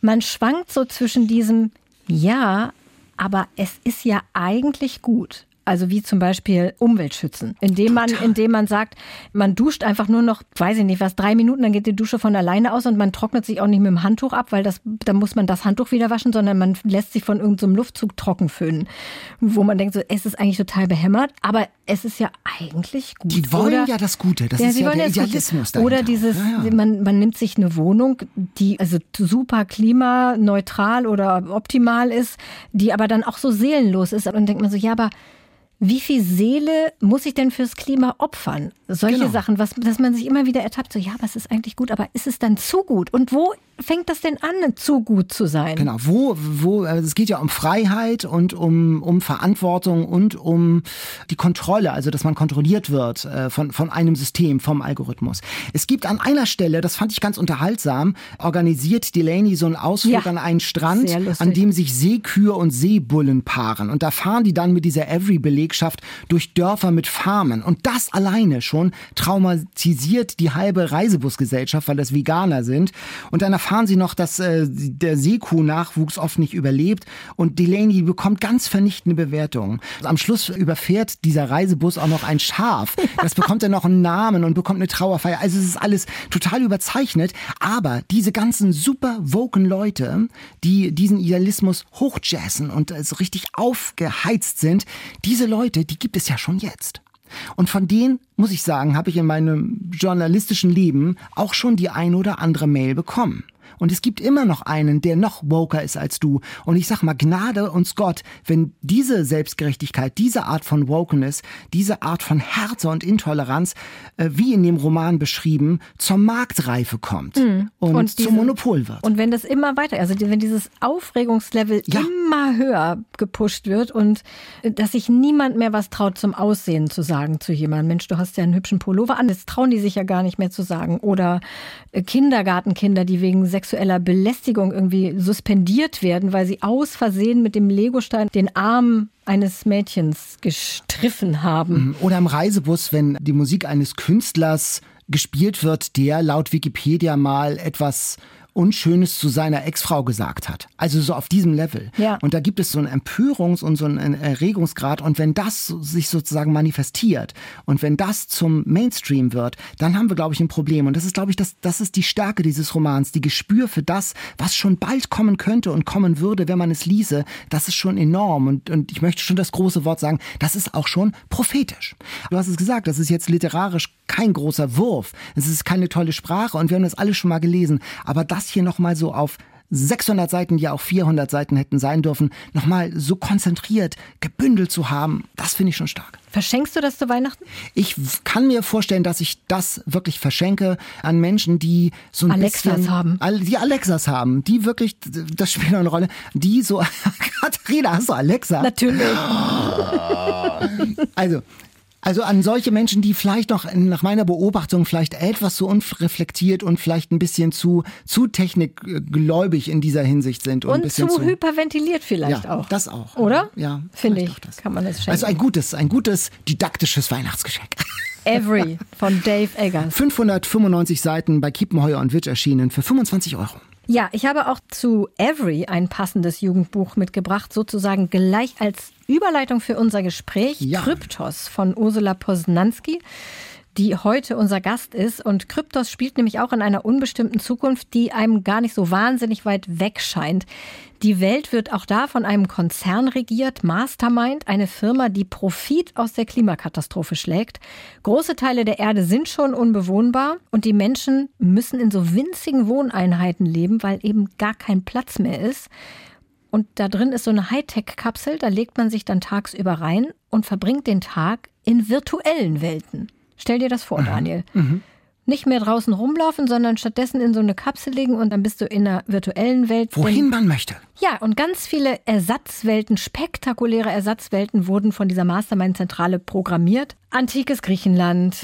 man schwankt so zwischen diesem, ja, aber es ist ja eigentlich gut. Also wie zum Beispiel Umweltschützen, indem man, indem man sagt, man duscht einfach nur noch, weiß ich nicht was, drei Minuten, dann geht die Dusche von alleine aus und man trocknet sich auch nicht mit dem Handtuch ab, weil das, da muss man das Handtuch wieder waschen, sondern man lässt sich von irgendeinem so Luftzug trocken föhnen, wo man denkt, so, es ist eigentlich total behämmert, aber es ist ja eigentlich gut. Die wollen oder, ja das Gute, das ja, ist ja der Idealismus dahinter. Oder dieses, ja, ja. Man, man nimmt sich eine Wohnung, die also super klimaneutral oder optimal ist, die aber dann auch so seelenlos ist und denkt man so, ja, aber wie viel Seele muss ich denn fürs Klima opfern? Solche genau. Sachen, was, dass man sich immer wieder ertappt, so ja, was ist eigentlich gut, aber ist es dann zu gut? Und wo fängt das denn an, zu gut zu sein? Genau, wo, wo, also es geht ja um Freiheit und um, um Verantwortung und um die Kontrolle, also dass man kontrolliert wird äh, von, von einem System, vom Algorithmus. Es gibt an einer Stelle, das fand ich ganz unterhaltsam, organisiert Delaney so einen Ausflug ja, an einen Strand, an dem sich Seekühe und Seebullen paaren. Und da fahren die dann mit dieser Every-Belegschaft durch Dörfer mit Farmen. Und das alleine schon traumatisiert die halbe Reisebusgesellschaft, weil das Veganer sind. Und dann erfahren sie noch, dass äh, der Seekuh-Nachwuchs oft nicht überlebt und Delaney bekommt ganz vernichtende Bewertungen. Am Schluss überfährt dieser Reisebus auch noch ein Schaf. Das bekommt dann noch einen Namen und bekommt eine Trauerfeier. Also es ist alles total überzeichnet. Aber diese ganzen super woken Leute, die diesen Idealismus hochjazzen und so richtig aufgeheizt sind, diese Leute, die gibt es ja schon jetzt. Und von denen, muss ich sagen, habe ich in meinem journalistischen Leben auch schon die ein oder andere Mail bekommen. Und es gibt immer noch einen, der noch woker ist als du. Und ich sag mal, Gnade uns Gott, wenn diese Selbstgerechtigkeit, diese Art von Wokeness, diese Art von Härte und Intoleranz, äh, wie in dem Roman beschrieben, zur Marktreife kommt mhm. und, und diese, zum Monopol wird. Und wenn das immer weiter, also wenn dieses Aufregungslevel ja. immer höher gepusht wird und äh, dass sich niemand mehr was traut zum Aussehen zu sagen zu jemandem, Mensch, du hast ja einen hübschen Pullover an, das trauen die sich ja gar nicht mehr zu sagen. Oder äh, Kindergartenkinder, die wegen sexueller Belästigung irgendwie suspendiert werden, weil sie aus Versehen mit dem Legostein den Arm eines Mädchens gestriffen haben. Mhm. Oder im Reisebus, wenn die Musik eines Künstlers gespielt wird, der laut Wikipedia mal etwas Unschönes zu seiner Ex-Frau gesagt hat. Also so auf diesem Level. Ja. Und da gibt es so einen Empörungs- und so einen Erregungsgrad. Und wenn das sich sozusagen manifestiert und wenn das zum Mainstream wird, dann haben wir, glaube ich, ein Problem. Und das ist, glaube ich, das, das ist die Stärke dieses Romans. Die Gespür für das, was schon bald kommen könnte und kommen würde, wenn man es ließe, das ist schon enorm. Und, und ich möchte schon das große Wort sagen, das ist auch schon prophetisch. Du hast es gesagt, das ist jetzt literarisch kein großer Wurf. Es ist keine tolle Sprache und wir haben das alle schon mal gelesen. Aber das hier nochmal so auf 600 Seiten, die ja auch 400 Seiten hätten sein dürfen, nochmal so konzentriert, gebündelt zu haben, das finde ich schon stark. Verschenkst du das zu Weihnachten? Ich kann mir vorstellen, dass ich das wirklich verschenke an Menschen, die so ein Alexas bisschen, haben. Die Alexas haben, die wirklich, das spielt eine Rolle, die so, Katharina, hast du Alexa? Natürlich. Also, also an solche Menschen, die vielleicht noch nach meiner Beobachtung vielleicht etwas zu unreflektiert und vielleicht ein bisschen zu, zu technikgläubig in dieser Hinsicht sind. Und, Und, ein bisschen zu, hyperventiliert vielleicht ja, auch. das auch. Oder? Ja. Finde ich, das. kann man das schenken. Also ein gutes, ein gutes didaktisches Weihnachtsgeschenk. Every von Dave Eggers. 595 Seiten bei Kiepenheuer und Witsch erschienen für 25 Euro. Ja, ich habe auch zu Every ein passendes Jugendbuch mitgebracht, sozusagen gleich als Überleitung für unser Gespräch. Ja. Kryptos von Ursula Posnanski, die heute unser Gast ist. Und Kryptos spielt nämlich auch in einer unbestimmten Zukunft, die einem gar nicht so wahnsinnig weit weg scheint. Die Welt wird auch da von einem Konzern regiert, Mastermind, eine Firma, die Profit aus der Klimakatastrophe schlägt. Große Teile der Erde sind schon unbewohnbar und die Menschen müssen in so winzigen Wohneinheiten leben, weil eben gar kein Platz mehr ist. Und da drin ist so eine Hightech-Kapsel, da legt man sich dann tagsüber rein und verbringt den Tag in virtuellen Welten. Stell dir das vor, Daniel. Nicht mehr draußen rumlaufen, sondern stattdessen in so eine Kapsel legen und dann bist du in einer virtuellen Welt. Wohin man möchte. Ja, und ganz viele Ersatzwelten, spektakuläre Ersatzwelten wurden von dieser Mastermind-Zentrale programmiert. Antikes Griechenland,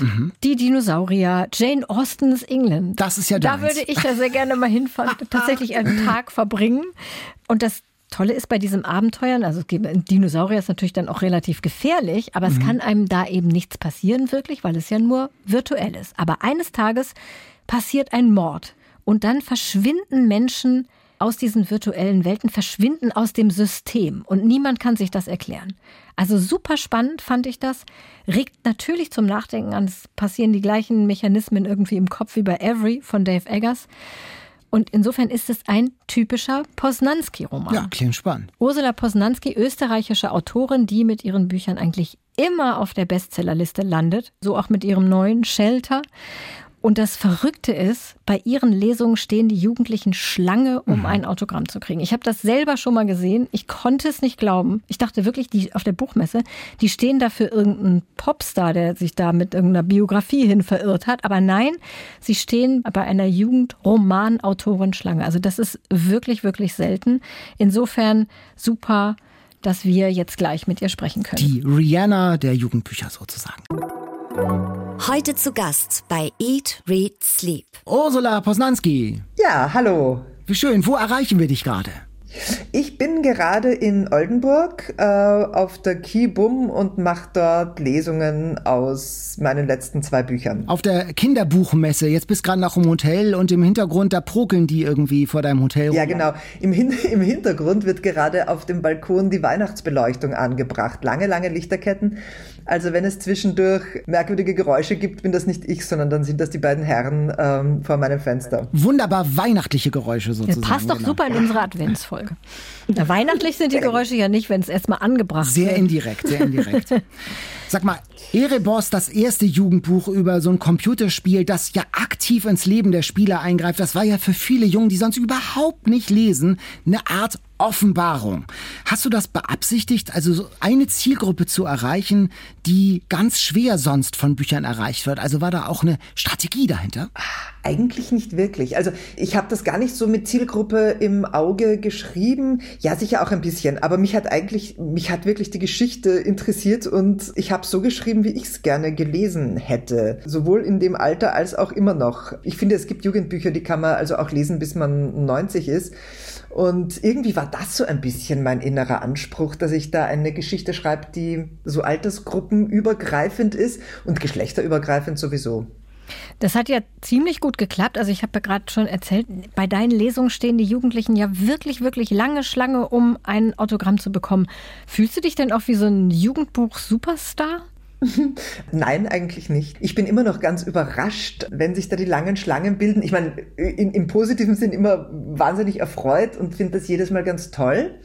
die Dinosaurier, Jane Austens England. Das ist ja Da deins. würde ich ja sehr gerne mal hinfahren, tatsächlich einen Tag verbringen. Und das Tolle ist bei diesem Abenteuern, also ein Dinosaurier ist natürlich dann auch relativ gefährlich, aber es kann einem da eben nichts passieren wirklich, weil es ja nur virtuell ist. Aber eines Tages passiert ein Mord und dann verschwinden Menschen aus diesen virtuellen Welten, verschwinden aus dem System und niemand kann sich das erklären. Also super spannend fand ich das, regt natürlich zum Nachdenken an, es passieren die gleichen Mechanismen irgendwie im Kopf wie bei Every von Dave Eggers. Und insofern ist es ein typischer Posnanski-Roman. Ja, klingt spannend. Ursula Posnanski, österreichische Autorin, die mit ihren Büchern eigentlich immer auf der Bestsellerliste landet, so auch mit ihrem neuen Shelter. Und das Verrückte ist, bei ihren Lesungen stehen die Jugendlichen Schlange, um ein Autogramm zu kriegen. Ich habe das selber schon mal gesehen. Ich konnte es nicht glauben. Ich dachte wirklich, die auf der Buchmesse, die stehen da für irgendeinen Popstar, der sich da mit irgendeiner Biografie hin verirrt hat. Aber nein, sie stehen bei einer Jugendromanautorin Schlange. Also das ist wirklich, wirklich selten. Insofern super, dass wir jetzt gleich mit ihr sprechen können. Die Rihanna der Jugendbücher sozusagen. Heute zu Gast bei Eat, Read, Sleep. Ursula Posnanski. Ja, hallo. Wie schön. Wo erreichen wir dich gerade? Ich bin gerade in Oldenburg äh, auf der Kibum und mache dort Lesungen aus meinen letzten zwei Büchern. Auf der Kinderbuchmesse. Jetzt bist gerade noch im Hotel und im Hintergrund, da prokeln die irgendwie vor deinem Hotel. Ja, rum. genau. Im, Hin Im Hintergrund wird gerade auf dem Balkon die Weihnachtsbeleuchtung angebracht. Lange, lange Lichterketten. Also wenn es zwischendurch merkwürdige Geräusche gibt, bin das nicht ich, sondern dann sind das die beiden Herren ähm, vor meinem Fenster. Wunderbar weihnachtliche Geräusche Das sozusagen. passt doch genau. super in unsere Adventsfolge. Na, weihnachtlich sind die Geräusche ja nicht, wenn es erstmal angebracht Sehr wird. indirekt, sehr indirekt. Sag mal, Erebos, das erste Jugendbuch über so ein Computerspiel, das ja aktiv ins Leben der Spieler eingreift, das war ja für viele Jungen, die sonst überhaupt nicht lesen, eine Art Offenbarung. Hast du das beabsichtigt, also so eine Zielgruppe zu erreichen, die ganz schwer sonst von Büchern erreicht wird? Also war da auch eine Strategie dahinter? Eigentlich nicht wirklich. Also ich habe das gar nicht so mit Zielgruppe im Auge geschrieben. Ja, sicher auch ein bisschen, aber mich hat eigentlich, mich hat wirklich die Geschichte interessiert und ich habe so geschrieben, wie ich es gerne gelesen hätte. Sowohl in dem Alter als auch immer noch. Ich finde, es gibt Jugendbücher, die kann man also auch lesen, bis man 90 ist. Und irgendwie war das so ein bisschen mein innerer Anspruch, dass ich da eine Geschichte schreibe, die so altersgruppenübergreifend ist und geschlechterübergreifend sowieso. Das hat ja ziemlich gut geklappt. Also ich habe ja gerade schon erzählt, bei deinen Lesungen stehen die Jugendlichen ja wirklich, wirklich lange Schlange, um ein Autogramm zu bekommen. Fühlst du dich denn auch wie so ein Jugendbuch-Superstar? Nein, eigentlich nicht. Ich bin immer noch ganz überrascht, wenn sich da die langen Schlangen bilden. Ich meine, in, im positiven Sinn immer wahnsinnig erfreut und finde das jedes Mal ganz toll.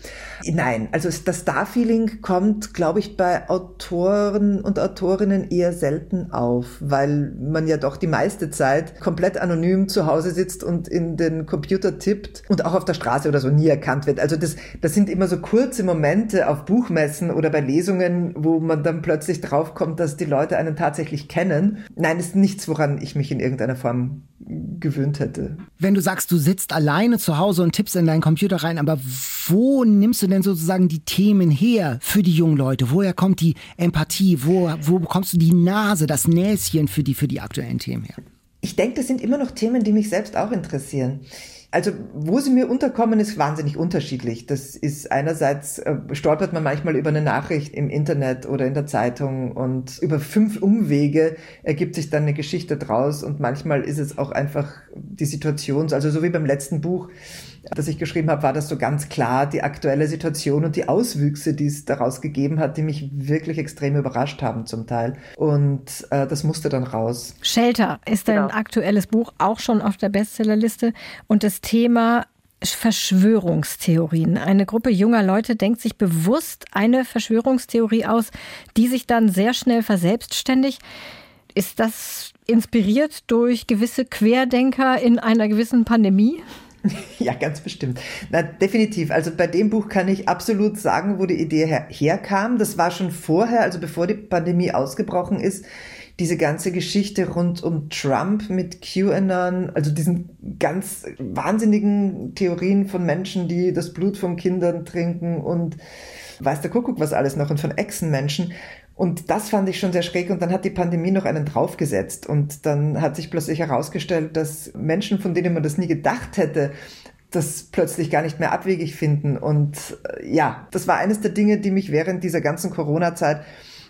Nein, also das Star-Feeling kommt, glaube ich, bei Autoren und Autorinnen eher selten auf, weil man ja doch die meiste Zeit komplett anonym zu Hause sitzt und in den Computer tippt und auch auf der Straße oder so nie erkannt wird. Also das, das sind immer so kurze Momente auf Buchmessen oder bei Lesungen, wo man dann plötzlich draufkommt, dass die Leute einen tatsächlich kennen. Nein, ist nichts, woran ich mich in irgendeiner Form gewöhnt hätte. Wenn du sagst, du sitzt alleine zu Hause und tippst in deinen Computer rein, aber wo nimmst du denn sozusagen die Themen her für die jungen Leute? Woher kommt die Empathie? Wo, wo bekommst du die Nase, das Näschen für die, für die aktuellen Themen her? Ich denke, das sind immer noch Themen, die mich selbst auch interessieren. Also, wo sie mir unterkommen, ist wahnsinnig unterschiedlich. Das ist einerseits, äh, stolpert man manchmal über eine Nachricht im Internet oder in der Zeitung und über fünf Umwege ergibt sich dann eine Geschichte draus und manchmal ist es auch einfach die Situation, also so wie beim letzten Buch, das ich geschrieben habe, war das so ganz klar die aktuelle Situation und die Auswüchse, die es daraus gegeben hat, die mich wirklich extrem überrascht haben zum Teil. Und äh, das musste dann raus. Shelter ist genau. ein aktuelles Buch, auch schon auf der Bestsellerliste. Und das Thema Verschwörungstheorien. Eine Gruppe junger Leute denkt sich bewusst eine Verschwörungstheorie aus, die sich dann sehr schnell verselbstständigt. Ist das inspiriert durch gewisse Querdenker in einer gewissen Pandemie? Ja, ganz bestimmt. Na, definitiv. Also bei dem Buch kann ich absolut sagen, wo die Idee her herkam. Das war schon vorher, also bevor die Pandemie ausgebrochen ist, diese ganze Geschichte rund um Trump mit QAnon, also diesen ganz wahnsinnigen Theorien von Menschen, die das Blut von Kindern trinken und weiß der Kuckuck was alles noch und von Echsenmenschen. Und das fand ich schon sehr schräg. Und dann hat die Pandemie noch einen draufgesetzt. Und dann hat sich plötzlich herausgestellt, dass Menschen, von denen man das nie gedacht hätte, das plötzlich gar nicht mehr abwegig finden. Und äh, ja, das war eines der Dinge, die mich während dieser ganzen Corona-Zeit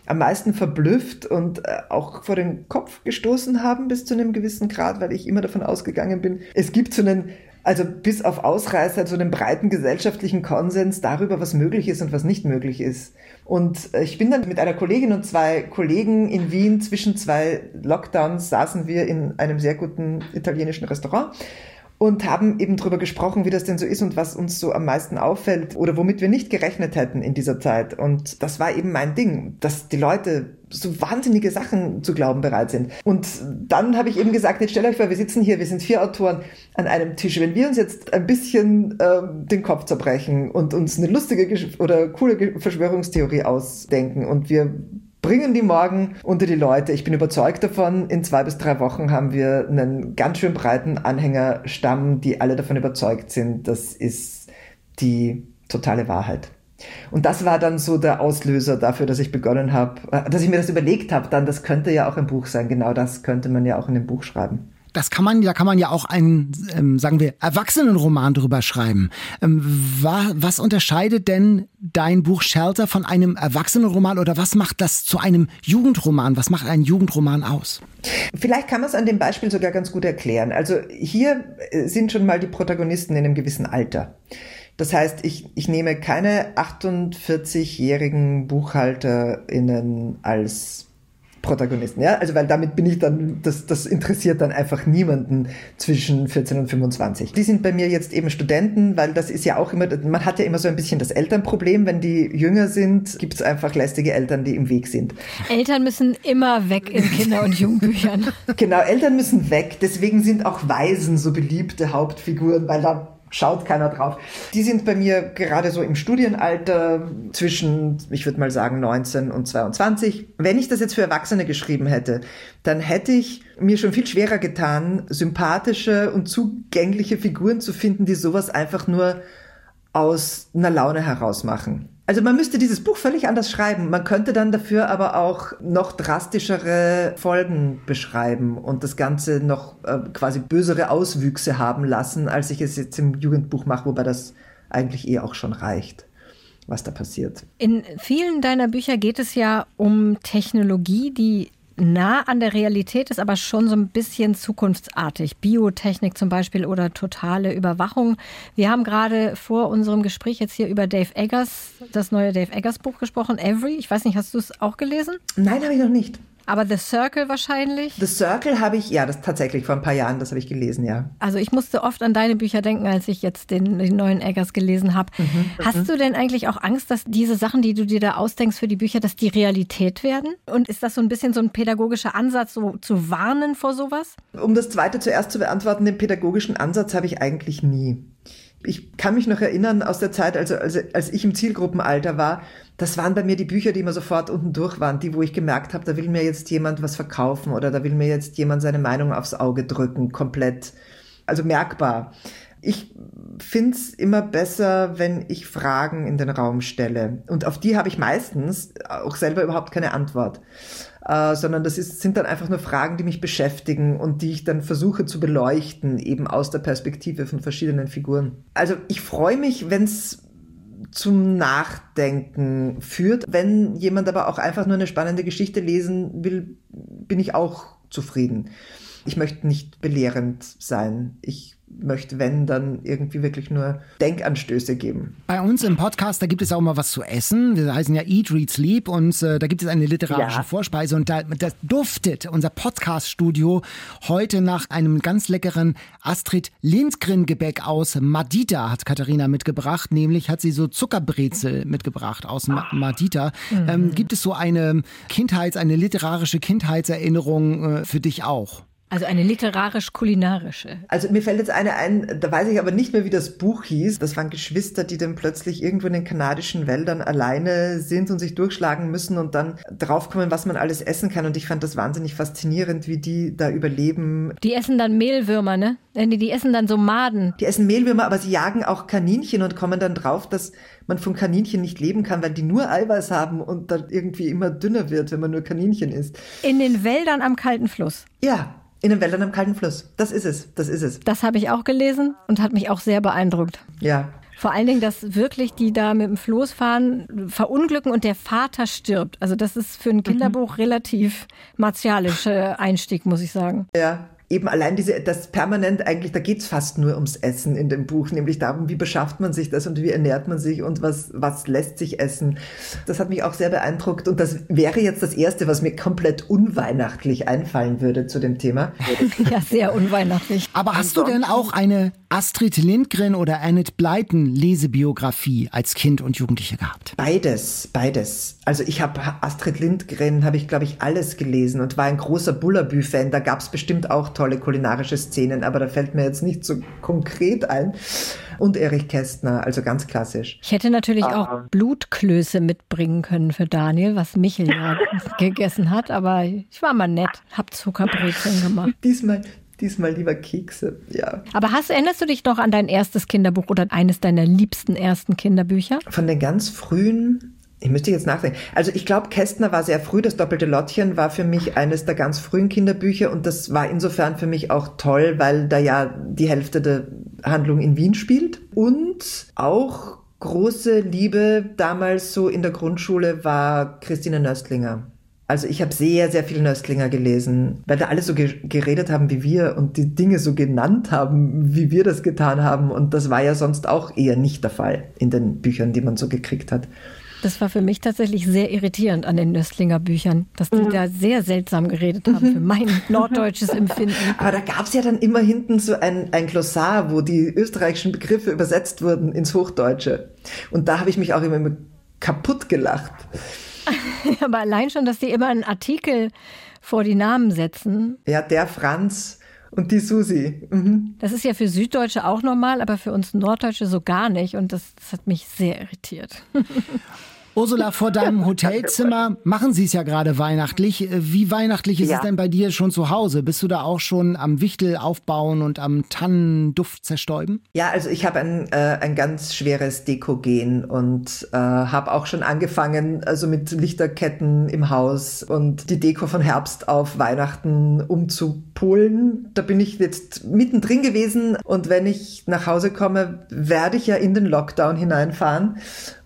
am meisten verblüfft und äh, auch vor den Kopf gestoßen haben bis zu einem gewissen Grad, weil ich immer davon ausgegangen bin, es gibt so einen also bis auf Ausreißer so einen breiten gesellschaftlichen Konsens darüber, was möglich ist und was nicht möglich ist. Und äh, ich bin dann mit einer Kollegin und zwei Kollegen in Wien zwischen zwei Lockdowns saßen wir in einem sehr guten italienischen Restaurant und haben eben darüber gesprochen, wie das denn so ist und was uns so am meisten auffällt oder womit wir nicht gerechnet hätten in dieser Zeit. Und das war eben mein Ding, dass die Leute so wahnsinnige Sachen zu glauben bereit sind. Und dann habe ich eben gesagt, jetzt stellt euch vor, wir sitzen hier, wir sind vier Autoren an einem Tisch. Wenn wir uns jetzt ein bisschen ähm, den Kopf zerbrechen und uns eine lustige oder coole Verschwörungstheorie ausdenken und wir bringen die morgen unter die Leute. Ich bin überzeugt davon, in zwei bis drei Wochen haben wir einen ganz schön breiten Anhängerstamm, die alle davon überzeugt sind, das ist die totale Wahrheit. Und das war dann so der Auslöser dafür, dass ich begonnen habe, äh, dass ich mir das überlegt habe, dann das könnte ja auch ein Buch sein. Genau das könnte man ja auch in einem Buch schreiben das kann man, da kann man ja auch einen, ähm, sagen wir, Erwachsenenroman drüber schreiben. Ähm, wa, was unterscheidet denn dein Buch Shelter von einem Erwachsenenroman oder was macht das zu einem Jugendroman? Was macht einen Jugendroman aus? Vielleicht kann man es an dem Beispiel sogar ganz gut erklären. Also hier äh, sind schon mal die Protagonisten in einem gewissen Alter. Das heißt, ich, ich nehme keine 48-jährigen BuchhalterInnen als Protagonisten, ja, also weil damit bin ich dann, das, das interessiert dann einfach niemanden zwischen 14 und 25. Die sind bei mir jetzt eben Studenten, weil das ist ja auch immer, man hat ja immer so ein bisschen das Elternproblem, wenn die jünger sind, gibt es einfach lästige Eltern, die im Weg sind. Eltern müssen immer weg in Kinder- und Jugendbüchern. genau, Eltern müssen weg, deswegen sind auch Waisen so beliebte Hauptfiguren, weil da schaut keiner drauf. Die sind bei mir gerade so im Studienalter zwischen, ich würde mal sagen, 19 und 22. Wenn ich das jetzt für Erwachsene geschrieben hätte, dann hätte ich mir schon viel schwerer getan, sympathische und zugängliche Figuren zu finden, die sowas einfach nur aus einer Laune heraus machen. Also man müsste dieses Buch völlig anders schreiben. Man könnte dann dafür aber auch noch drastischere Folgen beschreiben und das Ganze noch äh, quasi bösere Auswüchse haben lassen, als ich es jetzt im Jugendbuch mache, wobei das eigentlich eh auch schon reicht was da passiert. In vielen deiner Bücher geht es ja um Technologie, die nah an der Realität ist, aber schon so ein bisschen zukunftsartig. Biotechnik zum Beispiel oder totale Überwachung. Wir haben gerade vor unserem Gespräch jetzt hier über Dave Eggers, das neue Dave Eggers Buch gesprochen, Every. Ich weiß nicht, hast du es auch gelesen? Nein, habe ich noch nicht. Aber The Circle wahrscheinlich? The Circle habe ich, ja, das tatsächlich vor ein paar Jahren, das habe ich gelesen, ja. Also ich musste oft an deine Bücher denken, als ich jetzt den, den neuen Eggers gelesen habe. Mhm, Hast mhm. du denn eigentlich auch Angst, dass diese Sachen, die du dir da ausdenkst für die Bücher, dass die Realität werden? Und ist das so ein bisschen so ein pädagogischer Ansatz, so zu warnen vor sowas? Um das zweite zuerst zu beantworten, den pädagogischen Ansatz habe ich eigentlich nie ich kann mich noch erinnern aus der Zeit, also, also als ich im Zielgruppenalter war, das waren bei mir die Bücher, die immer sofort unten durch waren, die, wo ich gemerkt habe, da will mir jetzt jemand was verkaufen oder da will mir jetzt jemand seine Meinung aufs Auge drücken, komplett, also merkbar. Ich finde es immer besser, wenn ich Fragen in den Raum stelle. Und auf die habe ich meistens auch selber überhaupt keine Antwort. Äh, sondern das ist, sind dann einfach nur Fragen, die mich beschäftigen und die ich dann versuche zu beleuchten, eben aus der Perspektive von verschiedenen Figuren. Also ich freue mich, wenn es zum Nachdenken führt. Wenn jemand aber auch einfach nur eine spannende Geschichte lesen will, bin ich auch zufrieden. Ich möchte nicht belehrend sein. Ich möchte, wenn, dann irgendwie wirklich nur Denkanstöße geben. Bei uns im Podcast, da gibt es auch mal was zu essen. Wir heißen ja Eat, Read, Sleep und äh, da gibt es eine literarische ja. Vorspeise und da das duftet unser Podcast-Studio heute nach einem ganz leckeren Astrid Lindgren-Gebäck aus Madita, hat Katharina mitgebracht. Nämlich hat sie so Zuckerbrezel mitgebracht aus Madita. Mhm. Ähm, gibt es so eine Kindheits-, eine literarische Kindheitserinnerung äh, für dich auch? Also eine literarisch-kulinarische. Also mir fällt jetzt eine ein, da weiß ich aber nicht mehr, wie das Buch hieß. Das waren Geschwister, die dann plötzlich irgendwo in den kanadischen Wäldern alleine sind und sich durchschlagen müssen und dann draufkommen, was man alles essen kann. Und ich fand das wahnsinnig faszinierend, wie die da überleben. Die essen dann Mehlwürmer, ne? Die, die essen dann so Maden. Die essen Mehlwürmer, aber sie jagen auch Kaninchen und kommen dann drauf, dass man von Kaninchen nicht leben kann, weil die nur Eiweiß haben und dann irgendwie immer dünner wird, wenn man nur Kaninchen isst. In den Wäldern am kalten Fluss. Ja, in den Wäldern am kalten Fluss. Das ist es. Das ist es. Das habe ich auch gelesen und hat mich auch sehr beeindruckt. Ja. Vor allen Dingen, dass wirklich die da mit dem Floß fahren, verunglücken und der Vater stirbt. Also das ist für ein mhm. Kinderbuch mhm. relativ martialischer Einstieg, muss ich sagen. Ja, eben allein diese, das permanent eigentlich, da geht's fast nur ums Essen in dem Buch, nämlich darum, wie beschafft man sich das und wie ernährt man sich und was, was lässt sich essen. Das hat mich auch sehr beeindruckt und das wäre jetzt das Erste, was mir komplett unweihnachtlich einfallen würde zu dem Thema. Ja, sehr unweihnachtlich. Aber hast du denn auch eine Astrid Lindgren oder Annette Blyton Lesebiografie als Kind und Jugendliche gehabt? Beides, beides. Also ich habe Astrid Lindgren, habe ich glaube ich alles gelesen und war ein großer Bullabü-Fan. Da gab es bestimmt auch tolle kulinarische Szenen, aber da fällt mir jetzt nicht so konkret ein. Und Erich Kästner, also ganz klassisch. Ich hätte natürlich ah. auch Blutklöße mitbringen können für Daniel, was Michel ja gegessen hat, aber ich war mal nett, hab Zuckerbrezeln gemacht. Diesmal, diesmal lieber Kekse, ja. Aber hast, erinnerst du dich noch an dein erstes Kinderbuch oder eines deiner liebsten ersten Kinderbücher? Von den ganz frühen ich müsste jetzt nachdenken. Also ich glaube, Kästner war sehr früh. Das doppelte Lottchen war für mich eines der ganz frühen Kinderbücher und das war insofern für mich auch toll, weil da ja die Hälfte der Handlung in Wien spielt und auch große Liebe damals so in der Grundschule war Christine Nöstlinger. Also ich habe sehr, sehr viel Nöstlinger gelesen, weil da alle so ge geredet haben wie wir und die Dinge so genannt haben, wie wir das getan haben. Und das war ja sonst auch eher nicht der Fall in den Büchern, die man so gekriegt hat. Das war für mich tatsächlich sehr irritierend an den Nöstlinger Büchern, dass die mhm. da sehr seltsam geredet haben für mein norddeutsches Empfinden. Aber da gab es ja dann immer hinten so ein, ein Glossar, wo die österreichischen Begriffe übersetzt wurden ins Hochdeutsche. Und da habe ich mich auch immer kaputt gelacht. Aber allein schon, dass die immer einen Artikel vor die Namen setzen. Ja, der Franz Und die Susi. Mhm. Das ist ja für Süddeutsche auch normal, aber für uns Norddeutsche so gar nicht. Und das, das hat mich sehr irritiert. Ursula, vor deinem Hotelzimmer machen Sie es ja gerade weihnachtlich. Wie weihnachtlich ist ja. es denn bei dir schon zu Hause? Bist du da auch schon am Wichtel aufbauen und am Tannenduft zerstäuben? Ja, also ich habe ein, äh, ein ganz schweres Dekogen und äh, habe auch schon angefangen, also mit Lichterketten im Haus und die Deko von Herbst auf Weihnachten umzupolen. Da bin ich jetzt mittendrin gewesen und wenn ich nach Hause komme, werde ich ja in den Lockdown hineinfahren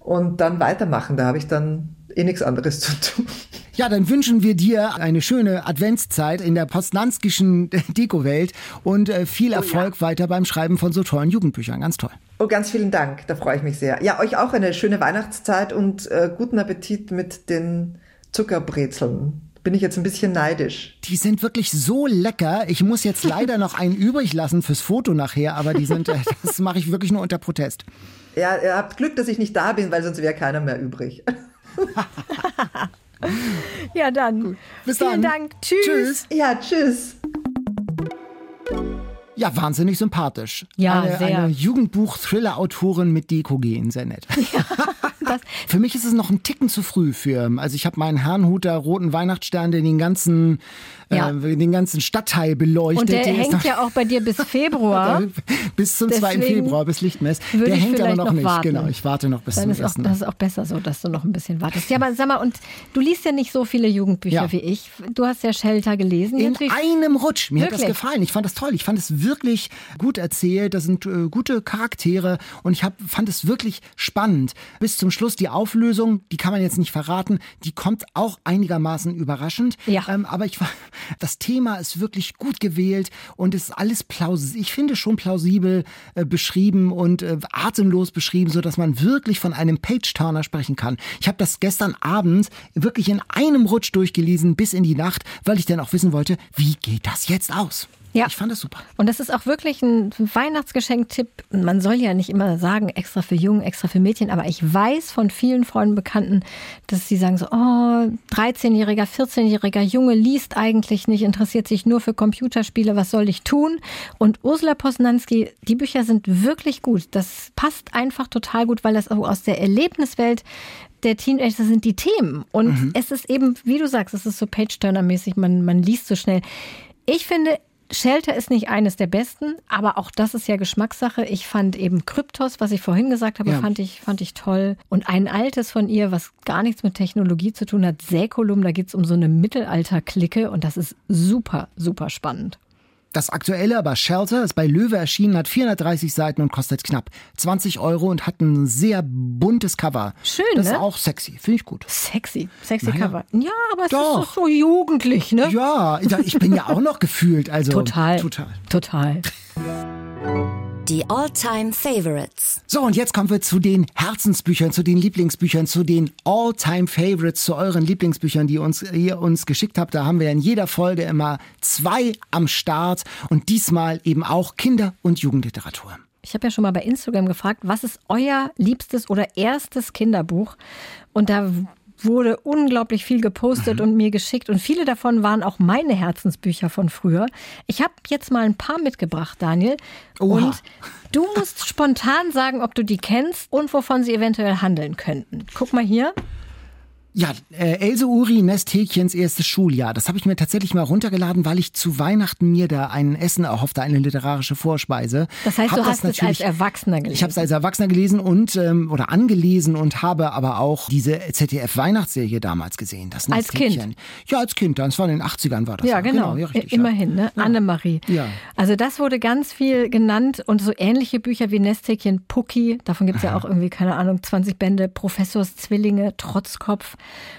und dann weitermachen. Da habe ich dann eh nichts anderes zu tun. Ja, dann wünschen wir dir eine schöne Adventszeit in der postnanskischen Deko-Welt und äh, viel Erfolg oh, ja. weiter beim Schreiben von so tollen Jugendbüchern. Ganz toll. Oh, ganz vielen Dank. Da freue ich mich sehr. Ja, euch auch eine schöne Weihnachtszeit und äh, guten Appetit mit den Zuckerbrezeln bin ich jetzt ein bisschen neidisch. Die sind wirklich so lecker. Ich muss jetzt leider noch einen übrig lassen fürs Foto nachher, aber die sind, äh, das mache ich wirklich nur unter Protest. Ja, ihr habt Glück, dass ich nicht da bin, weil sonst wäre keiner mehr übrig. ja, dann. Gut. Bis Vielen dann. Dank. Tschüss. Tschüss. Ja, tschüss. Ja, wahnsinnig sympathisch. Ja, eine, sehr. eine Jugendbuch-Thriller-Autorin mit Deko-Gen, sehr nett. Ja, für mich ist es noch ein Ticken zu früh für. Also ich habe meinen Herrnhuter roten Weihnachtsstern, der den ganzen ja. äh, den ganzen Stadtteil beleuchtet. Und der, der hängt ja auch bei dir bis Februar. bis zum 2. Februar, bis Lichtmess. Der hängt aber noch, noch nicht. Warten. Genau, ich warte noch bis Dann zum ist ersten. Auch, das ist auch besser so, dass du noch ein bisschen wartest. Ja, aber sag mal, und du liest ja nicht so viele Jugendbücher Ja. wie ich. Du hast ja Shelter gelesen. In Natürlich- einem Rutsch. Mir hat das Wirklich? gefallen. Ich fand das toll. Ich fand es wirklich gut erzählt. Da sind äh, gute Charaktere und ich hab, fand es wirklich spannend. Bis zum Schluss die Auflösung, die kann man jetzt nicht verraten, die kommt auch einigermaßen überraschend. Ja. Ähm, aber ich war, das Thema ist wirklich gut gewählt und es ist alles plausibel. Ich finde schon plausibel äh, beschrieben und äh, atemlos beschrieben, so dass man wirklich von einem Page-Turner sprechen kann. Ich habe das gestern Abend wirklich in einem Rutsch durchgelesen bis in die Nacht, weil ich dann auch wissen wollte, wie geht das jetzt aus? Ja. Ich fand das super. Und das ist auch wirklich ein Weihnachtsgeschenk-Tipp. Man soll ja nicht immer sagen, extra für Jungen, extra für Mädchen, aber ich weiß von vielen Freunden, Bekannten, dass sie sagen so, oh, 13-jähriger, 14-jähriger Junge liest eigentlich nicht, interessiert sich nur für Computerspiele, was soll ich tun? Und Ursula Posnanski, die Bücher sind wirklich gut. Das passt einfach total gut, weil das auch aus der Erlebniswelt der Teenager sind die Themen. Und es ist eben, wie du sagst, es ist so Page-Turner-mäßig, man, man liest so schnell. Ich finde, Shelter ist nicht eines der besten, aber auch das ist ja Geschmackssache. Ich fand eben Kryptos, was ich vorhin gesagt habe, Ja. fand, ich, fand ich toll. Und ein altes von ihr, was gar nichts mit Technologie zu tun hat, Säkulum, da geht es um so eine Mittelalter-Clique und das ist super, super spannend. Das aktuelle aber Shelter ist bei Löwe erschienen, hat 430 Seiten und kostet knapp 20 Euro und hat ein sehr buntes Cover. Schön, Das ist ne? auch sexy, finde ich gut. Sexy, sexy Naja. Cover. Ja, aber es Doch. ist doch so jugendlich, ne? Ja, ich bin ja auch noch gefühlt. Also, Total. Total. Total. Die All-Time Favorites. So, und jetzt kommen wir zu den Herzensbüchern, zu den Lieblingsbüchern, zu den All-Time-Favorites, zu euren Lieblingsbüchern, die uns, ihr uns geschickt habt. Da haben wir in jeder Folge immer zwei am Start und diesmal eben auch Kinder- und Jugendliteratur. Ich habe ja schon mal bei Instagram gefragt, was ist euer liebstes oder erstes Kinderbuch? Und da wurde unglaublich viel gepostet und mir geschickt. Und viele davon waren auch meine Herzensbücher von früher. Ich habe jetzt mal ein paar mitgebracht, Daniel. Oha. Und du musst spontan sagen, ob du die kennst und wovon sie eventuell handeln könnten. Guck mal hier. Ja, äh, Else Uri, Nesthäkchens erstes Schuljahr. Das habe ich mir tatsächlich mal runtergeladen, weil ich zu Weihnachten mir da ein Essen erhoffte, eine literarische Vorspeise. Das heißt, Hab du hast es als natürlich- Erwachsener gelesen. Ich habe es als Erwachsener gelesen und ähm, oder angelesen und habe aber auch diese ZDF-Weihnachtsserie damals gesehen. Das Als Nesthäkchen. Ja, als Kind. Das war in den 80ern war das. Ja, genau. ja, richtig, Immerhin, ne? Annemarie. Ja. Also das wurde ganz viel genannt und so ähnliche Bücher wie Nesthäkchen Pucki, davon gibt's ja auch irgendwie, keine Ahnung, 20 Bände, Professors Zwillinge, Trotzkopf.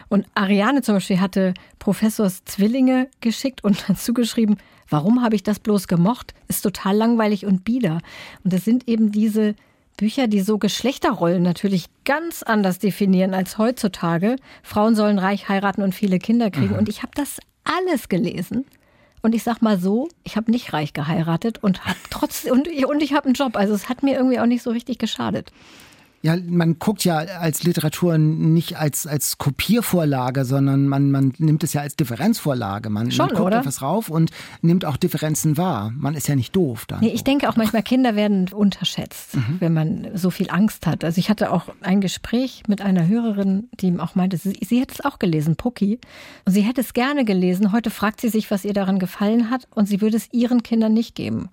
Und Ariane zum Beispiel hatte Professors Zwillinge geschickt und dazu geschrieben, warum habe ich das bloß gemocht? Ist total langweilig und bieder. Und das sind eben diese Bücher, die so Geschlechterrollen natürlich ganz anders definieren als heutzutage. Frauen sollen reich heiraten und viele Kinder kriegen. Und ich habe das alles gelesen. Und ich sag mal so, ich habe nicht reich geheiratet und hab trotz und ich, und ich habe einen Job. Also es hat mir irgendwie auch nicht so richtig geschadet. Ja, man guckt ja als Literatur nicht als, als Kopiervorlage, sondern man, man nimmt es ja als Differenzvorlage. Man, Schon, man guckt oder? etwas rauf und nimmt auch Differenzen wahr. Man ist ja nicht doof dann. Nee, ich denke auch manchmal, Kinder werden unterschätzt, wenn man so viel Angst hat. Also ich hatte auch ein Gespräch mit einer Hörerin, die ihm auch meinte, sie, sie hätte es auch gelesen, Pucki. Und sie hätte es gerne gelesen. Heute fragt sie sich, was ihr daran gefallen hat und sie würde es ihren Kindern nicht geben.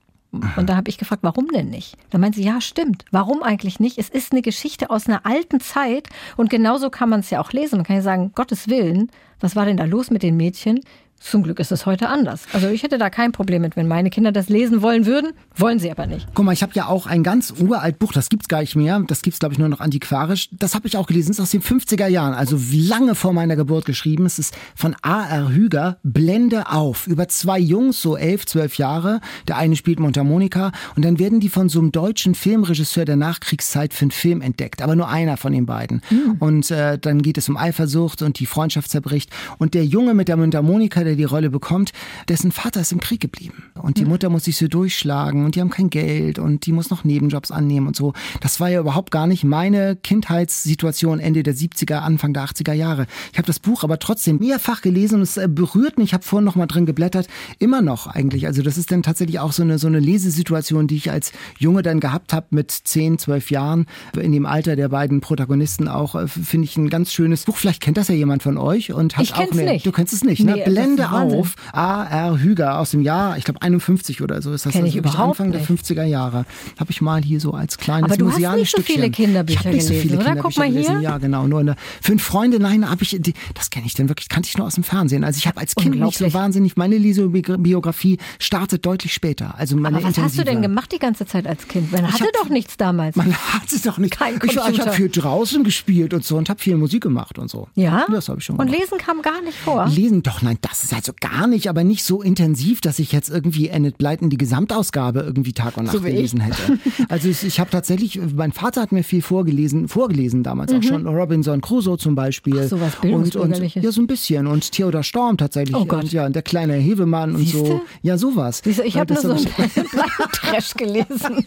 Und da habe ich gefragt, warum denn nicht? Da meint sie, ja, stimmt. Warum eigentlich nicht? Es ist eine Geschichte aus einer alten Zeit und genauso kann man es ja auch lesen. Man kann ja sagen, Gottes Willen, was war denn da los mit den Mädchen? Zum Glück ist es heute anders. Also ich hätte da kein Problem mit, wenn meine Kinder das lesen wollen würden, wollen sie aber nicht. Guck mal, ich habe ja auch ein ganz uralt Buch, das gibt's gar nicht mehr. Das gibt's glaube ich nur noch antiquarisch. Das habe ich auch gelesen, das ist aus den 50er Jahren, also lange vor meiner Geburt geschrieben. Es ist von A.R. Hüger, Blende auf, über zwei Jungs, so elf, zwölf Jahre. Der eine spielt Mundharmonika und dann werden die von so einem deutschen Filmregisseur der Nachkriegszeit für einen Film entdeckt, aber nur einer von den beiden. Und äh, dann geht es um Eifersucht und die Freundschaft zerbricht. Und der Junge mit der Mundharmonika, der die Rolle bekommt, dessen Vater ist im Krieg geblieben. Und die Mutter muss sich so durchschlagen und die haben kein Geld und die muss noch Nebenjobs annehmen und so. Das war ja überhaupt gar nicht meine Kindheitssituation Ende der 70er, Anfang der 80er Jahre. Ich habe das Buch aber trotzdem mehrfach gelesen und es äh, berührt mich. Ich habe vorhin noch mal drin geblättert. Immer noch eigentlich. Also das ist dann tatsächlich auch so eine, so eine Lesesituation, die ich als Junge dann gehabt habe mit 10, 12 Jahren. In dem Alter der beiden Protagonisten auch, äh, finde ich ein ganz schönes Buch. Vielleicht kennt das ja jemand von euch und hat Ich auch eine, nicht. Du kennst es nicht, Nee, ne? das Wahnsinn. auf. A.R. Hüger aus dem Jahr, ich glaube 51 oder so ist das. Kenn ich wirklich überhaupt Anfang nicht. der 50er Jahre. Habe ich mal hier so als kleines Aber du hast nicht so Stückchen. viele Kinderbücher ich nicht so gelesen, viele oder? Guck mal gelesen. hier. Ja, genau. Nur eine, fünf Freunde, nein, habe ich, die, das kenne ich denn wirklich, kannte ich nur aus dem Fernsehen. Also ich habe als Kind nicht so wahnsinnig, meine Lesebiografie startet deutlich später. Also meine Aber was hast du denn gemacht die ganze Zeit als Kind? Man hatte hab- doch nichts damals. Man hat es doch nicht. Kein ich ich Computer. habe viel draußen gespielt und so und habe viel Musik gemacht und so. ja? Das habe ich schon Und gemacht. lesen kam gar nicht vor. Lesen, doch, nein, das ist also gar nicht, aber nicht so intensiv, dass ich jetzt irgendwie Enid Blyton die Gesamtausgabe irgendwie Tag und Nacht So gelesen hätte. Also ich, ich habe tatsächlich, mein Vater hat mir viel vorgelesen, vorgelesen damals auch schon. Robinson Crusoe zum Beispiel. Mhm. Ach, so was und, und. Ja, so ein bisschen. Und Theodor Storm tatsächlich. Oh Gott. Und ja, und der kleine Hebemann und so. Siehste? Ja, sowas. Siehst du, ich habe nur das so einen Trash gelesen.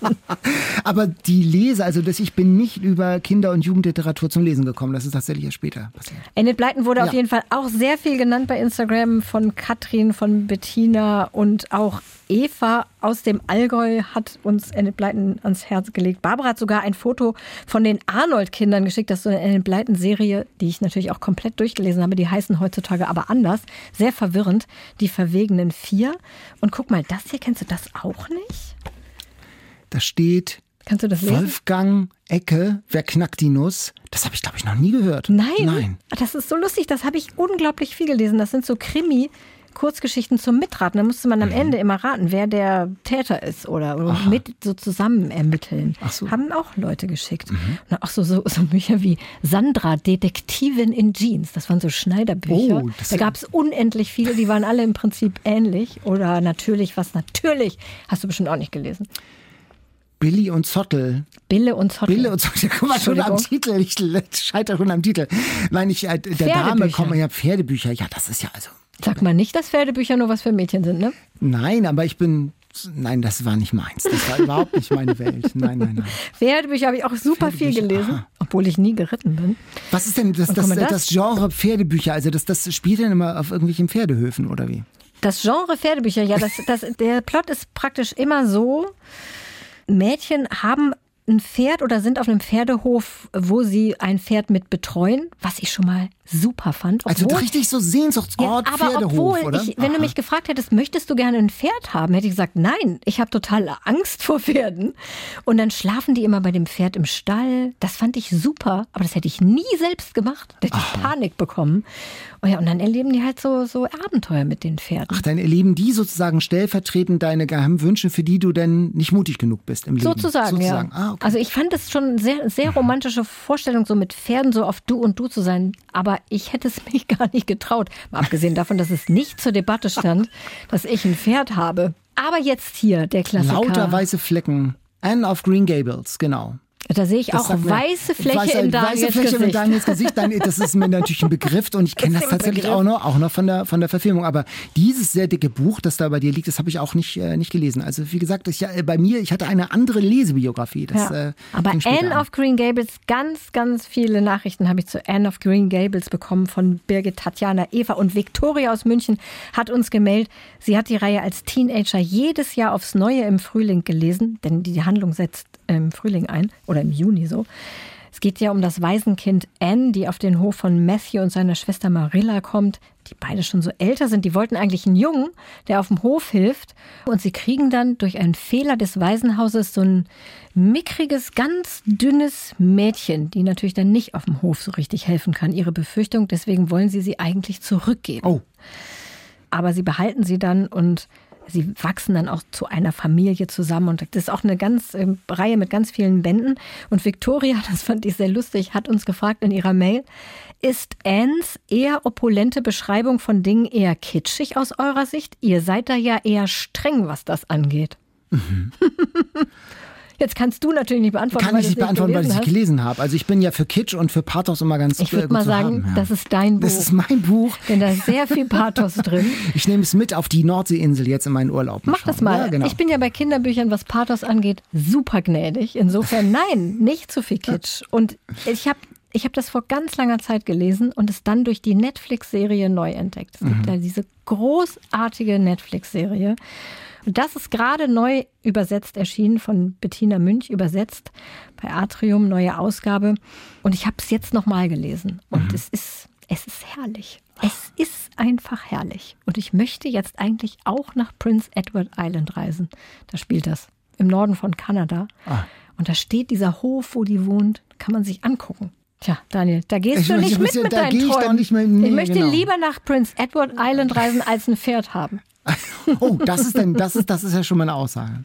Aber die Lese, also dass ich bin nicht über Kinder- und Jugendliteratur zum Lesen gekommen. Das ist tatsächlich erst später passiert. Enid Blyton wurde auf Ja. jeden Fall auch sehr viel genannt bei Instagram von Katrin, von Bettina und auch Eva aus dem Allgäu hat uns Enid Blyton ans Herz gelegt. Barbara hat sogar ein Foto von den Arnold-Kindern geschickt. Das ist so eine Enid Blyton-Serie, die ich natürlich auch komplett durchgelesen habe. Die heißen heutzutage aber anders. Sehr verwirrend. Die verwegenen vier. Und guck mal, das hier, kennst du das auch nicht? Da steht Kannst du das lesen? Wolfgang Ecke, wer knackt die Nuss? Das habe ich, glaube ich, noch nie gehört. Nein. Nein. Das ist so lustig. Das habe ich unglaublich viel gelesen. Das sind so Krimi. Kurzgeschichten zum Mitraten. Da musste man am Mhm. Ende immer raten, wer der Täter ist oder, oder mit so zusammen ermitteln. Ach so. Mhm. Haben auch Leute geschickt. Und auch so, so, so Bücher wie Sandra, Detektivin in Jeans. Das waren so Schneiderbücher. Oh, das- da gab es unendlich viele, die waren alle im Prinzip ähnlich. Oder natürlich, was natürlich, hast du bestimmt auch nicht gelesen. Billy und Zottel. Bille und Zottel. Bille und Zottel, guck mal schon am. Titel. Ich scheitere schon am Titel. Nein, ich, äh, der Dame kommen ja Pferdebücher. Ja, das ist ja also. Sag mal nicht, dass Pferdebücher nur was für Mädchen sind, ne? Nein, aber ich bin. Nein, das war nicht meins. Das war überhaupt nicht meine Welt. Nein, nein, nein. Pferdebücher habe ich auch super viel gelesen, aha. obwohl ich nie geritten bin. Was ist denn das, das, das, das- Genre Pferdebücher? Also das, das spielt dann immer auf irgendwelchen Pferdehöfen oder wie? Das Genre Pferdebücher, ja, das, das, der Plot ist praktisch immer so, Mädchen haben ein Pferd oder sind auf einem Pferdehof, wo sie ein Pferd mit betreuen, was ich schon mal super fand. Also obwohl- richtig so Ja, Sehnsuchtsort aber Pferdehof, obwohl, oder? ich, wenn du Aha. mich gefragt hättest, möchtest du gerne ein Pferd haben, hätte ich gesagt, nein, ich habe totale Angst vor Pferden. Und dann schlafen die immer bei dem Pferd im Stall. Das fand ich super, aber das hätte ich nie selbst gemacht. Da hätte ich Panik bekommen. Oh ja, und dann erleben die halt so, so Abenteuer mit den Pferden. Ach, dann erleben die sozusagen stellvertretend deine geheimen Wünsche, für die du denn nicht mutig genug bist im Leben. Sozusagen, Sozusagen. ja. Ah, okay. Also ich fand es schon eine sehr, sehr romantische Vorstellung, so mit Pferden so auf Du und Du zu sein. Aber ich hätte es mich gar nicht getraut. Mal abgesehen davon, dass es nicht zur Debatte stand, dass ich ein Pferd habe. Aber jetzt hier der Klassiker. Lauter weiße Flecken. Anne of Green Gables, genau. Da sehe ich Das auch mir- weiße Fläche weiße, in Daniels weiße Fläche Gesicht. Daniels Gesicht. Dann, das ist mir natürlich ein Begriff und ich kenne das ein tatsächlich Begriff. auch noch, auch noch von der, von der Verfilmung. Aber dieses sehr dicke Buch, das da bei dir liegt, das habe ich auch nicht, äh, nicht gelesen. Also wie gesagt, ich, äh, bei mir, ich hatte eine andere Lesebiografie. Das, Ja. äh, Aber Anne an. of Green Gables, ganz, ganz viele Nachrichten habe ich zu Anne of Green Gables bekommen von Birgit, Tatjana, Eva und Victoria aus München hat uns gemeldet, sie hat die Reihe als Teenager jedes Jahr aufs Neue im Frühling gelesen, denn die Handlung setzt im Frühling ein oder im Juni so. Es geht ja um das Waisenkind Anne, die auf den Hof von Matthew und seiner Schwester Marilla kommt, die beide schon so älter sind. Die wollten eigentlich einen Jungen, der auf dem Hof hilft. Und sie kriegen dann durch einen Fehler des Waisenhauses so ein mickriges, ganz dünnes Mädchen, die natürlich dann nicht auf dem Hof so richtig helfen kann. Ihre Befürchtung, deswegen wollen sie sie eigentlich zurückgeben. Oh, Aber sie behalten sie dann und sie wachsen dann auch zu einer Familie zusammen. Und das ist auch eine ganz äh, Reihe mit ganz vielen Bänden. Und Victoria, das fand ich sehr lustig, hat uns gefragt in ihrer Mail, ist Annes eher opulente Beschreibung von Dingen eher kitschig aus eurer Sicht? Ihr seid da ja eher streng, was das angeht. Jetzt kannst du natürlich nicht beantworten, kann weil ich nicht es beantworten, weil ich es gelesen habe. Also ich bin ja für Kitsch und für Pathos immer ganz. Ich äh, würde mal sagen, haben, ja. das ist dein Buch. Das ist mein Buch. denn da ist sehr viel Pathos drin. Ich nehme es mit auf die Nordseeinsel jetzt in meinen Urlaub. Mach das mal. Ja, genau. Ich bin ja bei Kinderbüchern, was Pathos angeht, super gnädig. Insofern nein, nicht zu viel Kitsch. Und ich habe ich hab das vor ganz langer Zeit gelesen und es dann durch die Netflix-Serie neu entdeckt. Es Mhm. gibt ja diese großartige Netflix-Serie. Das ist gerade neu übersetzt erschienen, von Bettina Münch übersetzt, bei Atrium, neue Ausgabe. Und ich habe es jetzt nochmal gelesen. Und Mhm. es ist, es ist herrlich. Es ist einfach herrlich. Und ich möchte jetzt eigentlich auch nach Prince Edward Island reisen. Da spielt das. Im Norden von Kanada. Ah. Und da steht dieser Hof, wo die wohnt. Kann man sich angucken. Tja, Daniel, da gehst Ich du nicht mit mit da deinen ich Träumen. mit- nee, ich möchte genau. lieber nach Prince Edward Island reisen, als ein Pferd haben. Oh, das ist denn, das ist, das ist ja schon mal eine Aussage.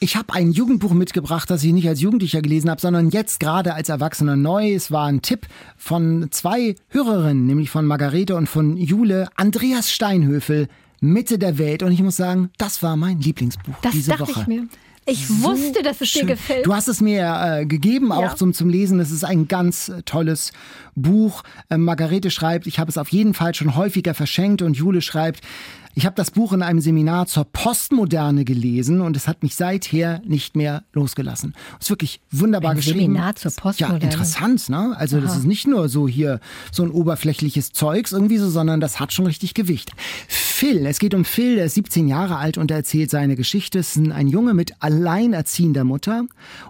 Ich habe ein Jugendbuch mitgebracht, das ich nicht als Jugendlicher gelesen habe, sondern jetzt gerade als Erwachsener neu. Es war ein Tipp von zwei Hörerinnen, nämlich von Margarete und von Jule. Andreas Steinhöfel, Mitte der Welt. Und ich muss sagen, das war mein Lieblingsbuch Das diese dachte Woche. ich mir. Ich So wusste, dass es schön. dir gefällt. Du hast es mir äh, gegeben, auch Ja. zum, zum Lesen. Es ist ein ganz äh, tolles Buch. Äh, Margarete schreibt, ich habe es auf jeden Fall schon häufiger verschenkt und Jule schreibt, ich habe das Buch in einem Seminar zur Postmoderne gelesen und es hat mich seither nicht mehr losgelassen. Es ist wirklich wunderbar Ein geschrieben. Seminar zur Postmoderne. Ja, interessant, ne? Also das ist nicht nur so hier so ein oberflächliches Zeugs irgendwie so, sondern das hat schon richtig Gewicht. Phil, es geht um Phil, der ist 17 Jahre alt und er erzählt seine Geschichte. Es ist ein Junge mit alleinerziehender Mutter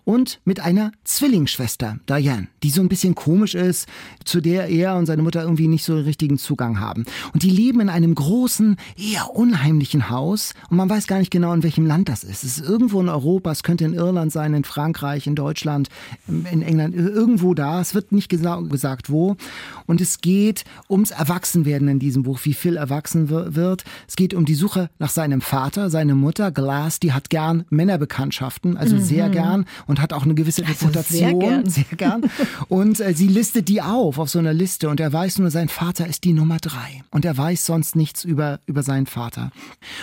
und mit einer Zwillingsschwester, Diane, die so ein bisschen komisch ist, zu der er und seine Mutter irgendwie nicht so richtigen Zugang haben. Und die leben in einem großen, eher unheimlichen Haus und man weiß gar nicht genau, in welchem Land das ist. Es ist irgendwo in Europa, es könnte in Irland sein, in Frankreich, in Deutschland, in England, irgendwo da. Es wird nicht genau gesagt, wo. Und es geht ums Erwachsenwerden in diesem Buch, wie Phil erwachsen wir- wird. Es geht um die Suche nach seinem Vater, seine Mutter, Glass, die hat gern Männerbekanntschaften, also sehr gern und hat auch eine gewisse Reputation. sehr gern. Sehr gern. Und äh, sie listet die auf, auf so einer Liste. Und er weiß nur, sein Vater ist die Nummer drei. Und er weiß sonst nichts über, über seinen Vater.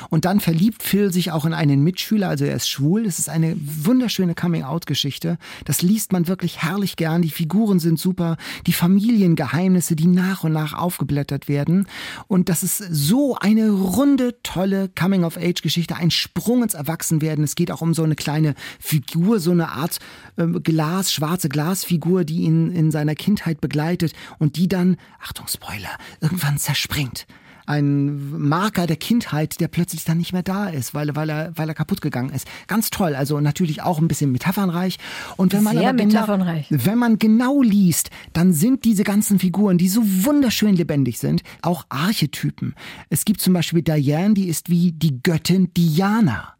Und dann verliebt Phil sich auch in einen Mitschüler, also er ist schwul. Es ist eine wunderschöne Coming-out-Geschichte. Das liest man wirklich herrlich gern. Die Figuren sind super. Die Familiengeheimnisse, die nach und nach aufgeblättert werden. Und das ist so eine runde, tolle Coming-of-Age-Geschichte. Ein Sprung ins Erwachsenwerden. Es geht auch um so eine kleine Figur, so eine Art ähm, Glas, schwarze Glasfigur, die ihn in seiner Kindheit begleitet und die dann, Achtung, Spoiler, irgendwann zerspringt. Ein Marker der Kindheit, der plötzlich dann nicht mehr da ist, weil, weil, er, weil er kaputt gegangen ist. Ganz toll, also natürlich auch ein bisschen metaphernreich. Und wenn man Sehr genau, metaphernreich. wenn man genau liest, dann sind diese ganzen Figuren, die so wunderschön lebendig sind, auch Archetypen. Es gibt zum Beispiel Diane, die ist wie die Göttin Diana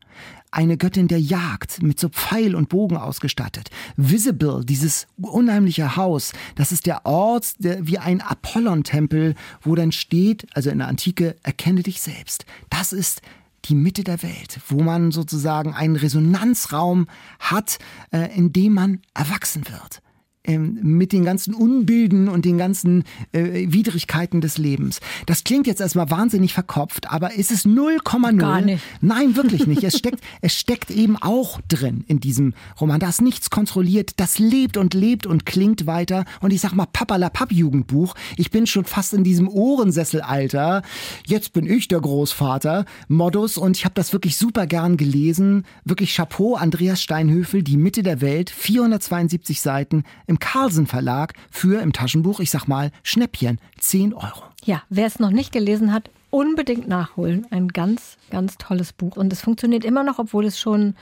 eine Göttin der Jagd mit so Pfeil und Bogen ausgestattet. Visible, dieses unheimliche Haus, das ist der Ort, der, wie ein Apollon-Tempel, wo dann steht, also in der Antike, erkenne dich selbst. Das ist die Mitte der Welt, wo man sozusagen einen Resonanzraum hat, äh, in dem man erwachsen wird. Ähm, mit den ganzen Unbilden und den ganzen äh, Widrigkeiten des Lebens. Das klingt jetzt erstmal wahnsinnig verkopft, aber ist es 0,0? Gar nicht. Nein, wirklich nicht. Es steckt, es steckt eben auch drin in diesem Roman. Da ist nichts kontrolliert. Das lebt und lebt und klingt weiter. Und ich sag mal, Papalapap-Jugendbuch. Ich bin schon fast in diesem Ohrensesselalter. Jetzt bin ich der Großvater. Modus. Und ich habe das wirklich super gern gelesen. Wirklich Chapeau, Andreas Steinhöfel, Die Mitte der Welt. 472 Seiten im Carlsen Verlag für im Taschenbuch, ich sag mal, Schnäppchen, 10 Euro. Ja, wer es noch nicht gelesen hat, unbedingt nachholen. Ein ganz, ganz tolles Buch. Und es funktioniert immer noch, obwohl es schon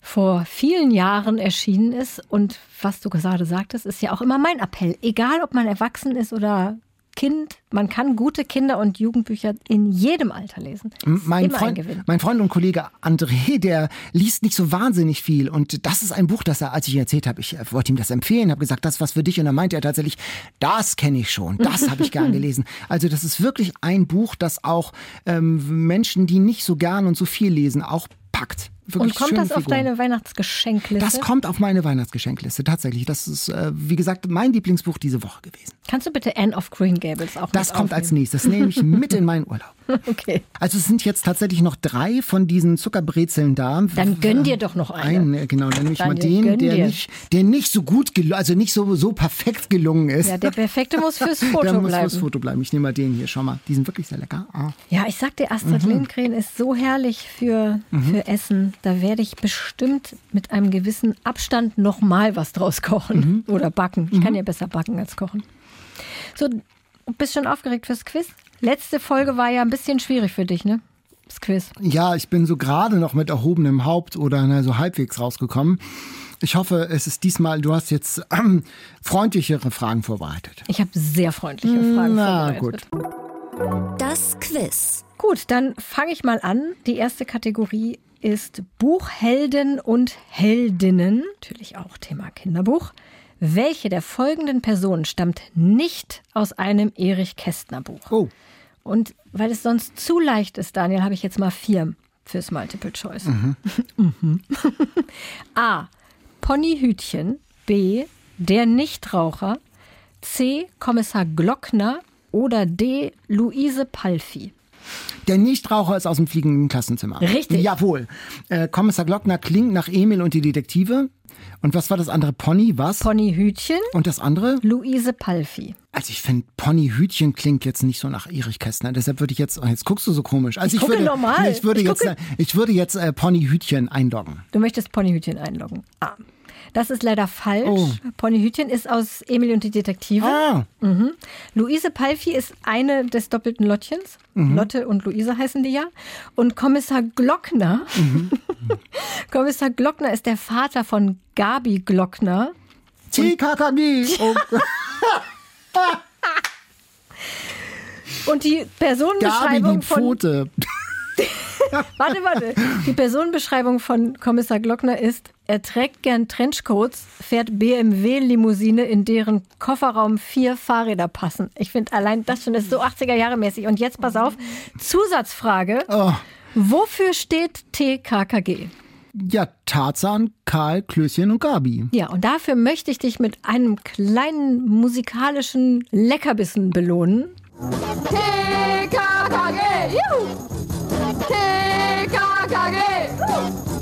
vor vielen Jahren erschienen ist. Und was du gerade sagtest, ist ja auch immer mein Appell. Egal, ob man erwachsen ist oder Kind, man kann gute Kinder- und Jugendbücher in jedem Alter lesen. Mein Freund, mein Freund, und Kollege André, der liest nicht so wahnsinnig viel. Und das ist ein Buch, das er, als ich ihm erzählt habe, ich wollte ihm das empfehlen, habe gesagt, das was für dich. Und dann meinte er tatsächlich, das kenne ich schon, das habe ich gern gelesen. Also das ist wirklich ein Buch, das auch ähm, Menschen, die nicht so gern und so viel lesen, auch packt. Wirklich und kommt das auf deine Weihnachtsgeschenkliste? Das kommt auf meine Weihnachtsgeschenkliste, tatsächlich. Das ist, äh, wie gesagt, mein Lieblingsbuch diese Woche gewesen. Kannst du bitte Anne of Green Gables auch Das kommt aufnehmen? als nächstes. Das nehme ich mit in meinen Urlaub. Okay. Also es sind jetzt tatsächlich noch drei von diesen Zuckerbrezeln da. Dann gönn dir doch noch eine. Einen, äh, genau. Dann nehme ich mal den, der nicht, der nicht so gut, also nicht so, so perfekt gelungen ist. Ja, der perfekte muss fürs Foto der muss bleiben. fürs Foto bleiben. Ich nehme mal den hier, schau mal. Die sind wirklich sehr lecker. Ah. Ja, ich sag dir, Astrid mhm. Lindgren ist so herrlich für, mhm. für Essen. Da werde ich bestimmt mit einem gewissen Abstand nochmal was draus kochen mhm. oder backen. Ich kann Mhm. ja besser backen als kochen. So, bist schon aufgeregt fürs Quiz? Letzte Folge war ja ein bisschen schwierig für dich, ne? Das Quiz. Ja, ich bin so gerade noch mit erhobenem Haupt oder na, so halbwegs rausgekommen. Ich hoffe, es ist diesmal, du hast jetzt ähm, freundlichere Fragen vorbereitet. Ich habe sehr freundliche Fragen Na, vorbereitet. gut. Das Quiz. Gut, dann fange ich mal an. Die erste Kategorie ist Buchhelden und Heldinnen. Natürlich auch Thema Kinderbuch. Welche der folgenden Personen stammt nicht aus einem Erich Kästner Buch? Oh. Und weil es sonst zu leicht ist, Daniel, habe ich jetzt mal vier fürs Multiple Choice. Mhm. A. Ponyhütchen. B. Der Nichtraucher. C. Kommissar Glockner. Oder D. Luise Palfi. Der Nichtraucher ist aus dem fliegenden Klassenzimmer. Richtig. Jawohl. Äh, Kommissar Glockner klingt nach Emil und die Detektive. Und was war das andere? Pony, was? Ponyhütchen. und das andere? Luise Palfi. Also ich finde, Ponyhütchen klingt jetzt nicht so nach Erich Kästner. Deshalb würde ich jetzt, oh, jetzt guckst du so komisch. Also Ich gucke würde, normal. Ich würde Ich jetzt, gucke- äh, ich würde jetzt äh, Ponyhütchen einloggen. Du möchtest Ponyhütchen einloggen. Ah. Das ist leider falsch. Oh. Ponyhütchen ist aus Emil und die Detektive. Ah, Luise Palfi ist eine des doppelten Lottchens. Mhm. Lotte und Luise heißen die ja. Und Kommissar Glockner, Mhm. Kommissar Glockner ist der Vater von Gabi Glockner. TKKG. Oh, Und die Gabi, Personenbeschreibung die von Pfote. Warte, warte. Die Personenbeschreibung von Kommissar Glockner ist, er trägt gern Trenchcoats, fährt BMW-Limousine, in deren Kofferraum vier Fahrräder passen. Ich finde allein das schon ist so 80er Jahre mäßig. Und jetzt pass auf, Zusatzfrage. Oh. Wofür steht TKKG? Ja, Tarzan, Karl, Klößchen und Gabi. Ja, und dafür möchte ich dich mit einem kleinen musikalischen Leckerbissen belohnen. TKKG, juhu! TKKG! Tarzan,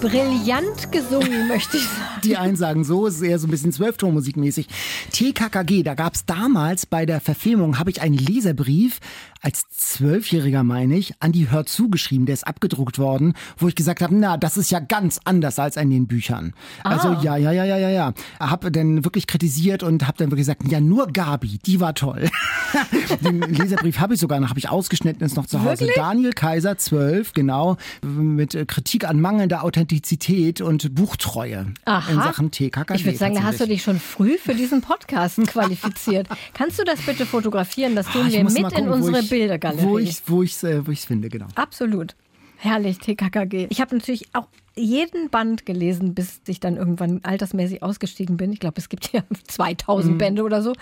Brillant gesungen, möchte ich sagen. Die einen sagen so, es ist eher so ein bisschen Zwölftonmusikmäßig. TKKG, da gab es damals bei der Verfilmung, habe ich einen Leserbrief als Zwölfjähriger, meine ich, an die Hör zugeschrieben. Der ist abgedruckt worden, wo ich gesagt habe, na, das ist ja ganz anders als in den Büchern. Also ja, ja, ja, ja, ja, ja. Habe dann wirklich kritisiert und habe dann wirklich gesagt, ja, nur Gabi, die war toll. Den Leserbrief habe ich sogar noch, habe ich ausgeschnitten, ist noch zu Hause. Wirklich? Daniel Kaiser, 12, genau, mit Kritik an mangelnder Authentizität und Buchtreue Aha. in Sachen TKKG. Ich würde sagen, da hast du dich schon früh für diesen Podcast qualifiziert. Kannst du das bitte fotografieren? Das Ah, tun wir mit gucken, in unsere ich- Bildergalerie. Wo ich es wo ich's, äh, wo ich's finde, genau. Absolut. Herrlich, TKKG. Ich habe natürlich auch jeden Band gelesen, bis ich dann irgendwann altersmäßig ausgestiegen bin. Ich glaube, es gibt ja 2000 Mhm. Bände oder so.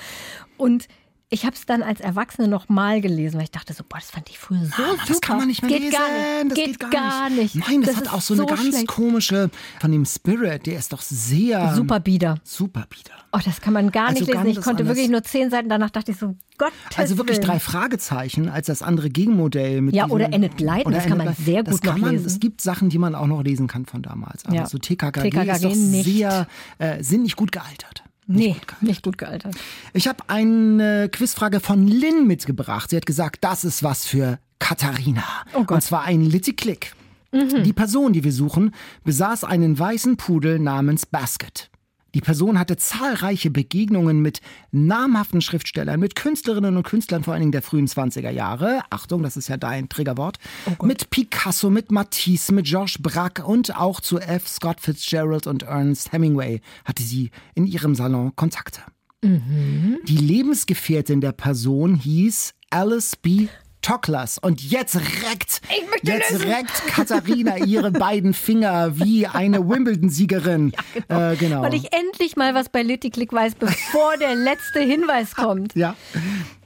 Und ich habe es dann als Erwachsene noch mal gelesen, weil ich dachte so, boah, das fand ich früher so Aber super. das kann man nicht mehr geht lesen. Gar nicht. Das geht, geht gar nicht. Nein, das, hat ist auch so eine ganz schlecht. komische, von dem Spirit, der ist doch sehr Super Bieder. super bieder. Oh, das kann man gar Also nicht lesen. Ich konnte anders. wirklich nur zehn Seiten. Danach dachte ich so, Gott. Also wirklich drei Fragezeichen als das andere Gegenmodell. Mit Ja, oder Enid Blyton, das kann man sehr das gut kann noch man, lesen. Es gibt Sachen, die man auch noch lesen kann von damals. Aber Ja. so TKKG, TKKG ist doch nicht. sehr, äh, sind nicht gut gealtert. Nee, nicht gut gealtert. Ich habe eine Quizfrage von Lynn mitgebracht. Sie hat gesagt, das ist was für Katharina. Oh Gott. Mhm. Und zwar ein Litty-Click. Die Person, die wir suchen, besaß einen weißen Pudel namens Basket. Die Person hatte zahlreiche Begegnungen mit namhaften Schriftstellern, mit Künstlerinnen und Künstlern vor allen Dingen der frühen 20er Jahre. Achtung, das ist ja dein Triggerwort. mit Picasso, mit Matisse, mit Georges Braque und auch zu F. Scott Fitzgerald und Ernest Hemingway hatte sie in ihrem Salon Kontakte. Die Lebensgefährtin der Person hieß Alice B. Toklas. Und jetzt reckt, jetzt reckt Katharina ihre beiden Finger wie eine Wimbledon-Siegerin. genau. Äh, genau. Weil ich endlich mal was bei Litty Click weiß, bevor der letzte Hinweis kommt. ja.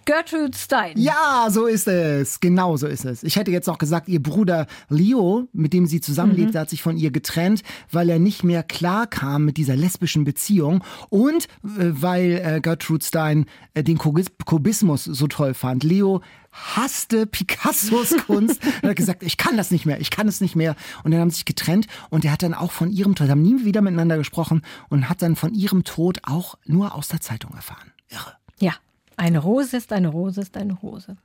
Gertrude Stein. ja, so ist es. Genau so ist es. Ich hätte jetzt auch gesagt, ihr Bruder Leo, mit dem sie zusammenlebte, hat sich von ihr getrennt, weil er nicht mehr klar kam mit dieser lesbischen Beziehung und äh, weil äh, Gertrude Stein äh, den Kubis- Kubismus so toll fand. Leo hasste Picassos Kunst und hat gesagt, ich kann das nicht mehr, ich kann es nicht mehr. Und dann haben sie sich getrennt und er hat dann auch von ihrem Tod, haben nie wieder miteinander gesprochen und hat dann von ihrem Tod auch nur aus der Zeitung erfahren. Irre. Ja. Eine Rose ist eine Rose ist eine Rose.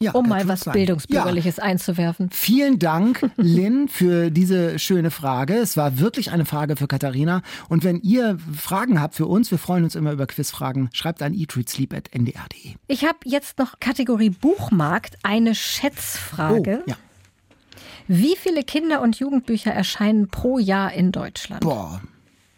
Ja, Um mal Gertrude was Stein. Bildungsbürgerliches einzuwerfen. Vielen Dank, Lynn, für diese schöne Frage. Es war wirklich eine Frage für Katharina. Und wenn ihr Fragen habt für uns, wir freuen uns immer über Quizfragen, schreibt an eatreadsleep.ndr.de. Ich habe jetzt noch Kategorie Buchmarkt eine Schätzfrage. Oh, ja. Wie viele Kinder- und Jugendbücher erscheinen pro Jahr in Deutschland? Boah,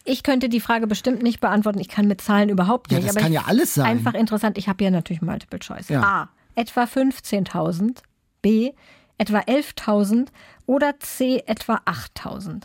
Ich könnte die Frage bestimmt nicht beantworten. Ich kann mit Zahlen überhaupt Ja, nicht. das aber kann ja alles sein. Einfach interessant. Ich habe ja natürlich Multiple Choice. Ja. A. Etwa 15.000. B. Etwa 11.000. Oder C. Etwa 8.000.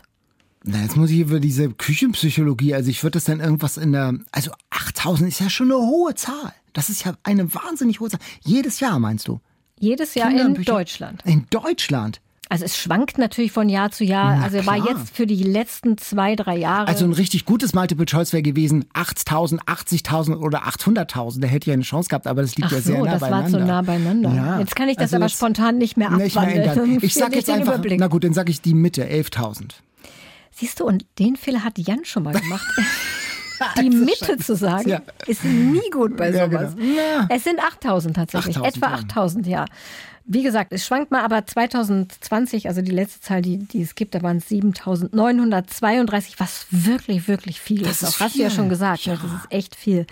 na, jetzt muss ich über diese Küchenpsychologie, also ich würde das dann irgendwas in der, also 8000 ist ja schon eine hohe Zahl. Das ist ja eine wahnsinnig hohe Zahl. Jedes Jahr, meinst du? Jedes Jahr in Deutschland. In Deutschland. Also es schwankt natürlich von Jahr zu Jahr. Na also war klar. jetzt für die letzten zwei, drei Jahre. Also ein richtig gutes Multiple Choice wäre gewesen 8000, 80.000 oder 800.000. Der hätte ja eine Chance gehabt, aber das liegt Ach ja sehr so, nah das beieinander. war zu nah beieinander. Ja. Jetzt kann ich das Also aber spontan nicht mehr nicht mehr abwandeln. ändern. Dann Ich sag jetzt einfach, Überblick. na gut, dann sage ich die Mitte, 11.000. Siehst du, und den Fehler hat Jan schon mal gemacht. Die Mitte zu sagen, Ja. ist nie gut bei Ja, sowas. genau. Ja. Es sind 8000 tatsächlich, 8000, etwa ja. 8000, ja. Wie gesagt, es schwankt mal, aber 2020, also die letzte Zahl, die, die es gibt, da waren es 7932, was wirklich, wirklich viel Das ist. Auch hast du ja schon gesagt, ne? das ist echt viel.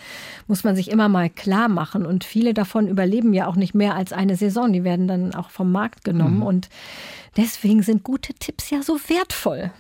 Muss man sich immer mal klar machen. Und viele davon überleben ja auch nicht mehr als eine Saison. Die werden dann auch vom Markt genommen. Mhm. Und deswegen sind gute Tipps ja so wertvoll.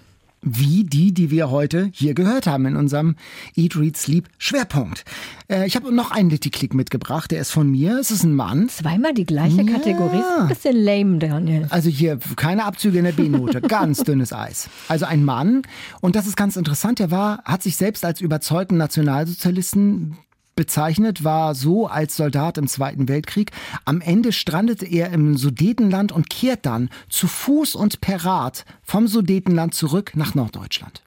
Wie die, die wir heute hier gehört haben in unserem Eat, Read, Sleep Schwerpunkt. Äh, ich habe noch einen Litty-Click mitgebracht, der ist von mir. Es ist ein Mann. Zweimal die gleiche Ja. Kategorie. Ist ein bisschen lame, Daniel. Also hier keine Abzüge in der B-Note, ganz dünnes Eis. Also ein Mann, und das ist ganz interessant, der war, hat sich selbst als überzeugten Nationalsozialisten bezeichnet, war so als Soldat im Zweiten Weltkrieg. Am Ende strandete er im Sudetenland und kehrt dann zu Fuß und per Rad vom Sudetenland zurück nach Norddeutschland.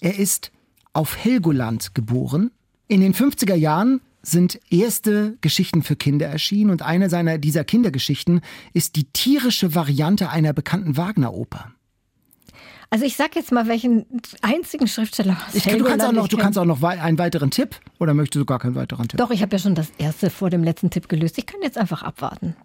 Er ist auf Helgoland geboren. In den 50er Jahren sind erste Geschichten für Kinder erschienen und eine seiner dieser Kindergeschichten ist die tierische Variante einer bekannten Wagner-Oper. Also ich sag jetzt mal, welchen einzigen Schriftsteller aus Ich, du kannst auch noch, du kannst auch noch einen weiteren Tipp oder möchtest du gar keinen weiteren Tipp? Doch, ich habe ja schon das erste vor dem letzten Tipp gelöst. Ich kann jetzt einfach abwarten.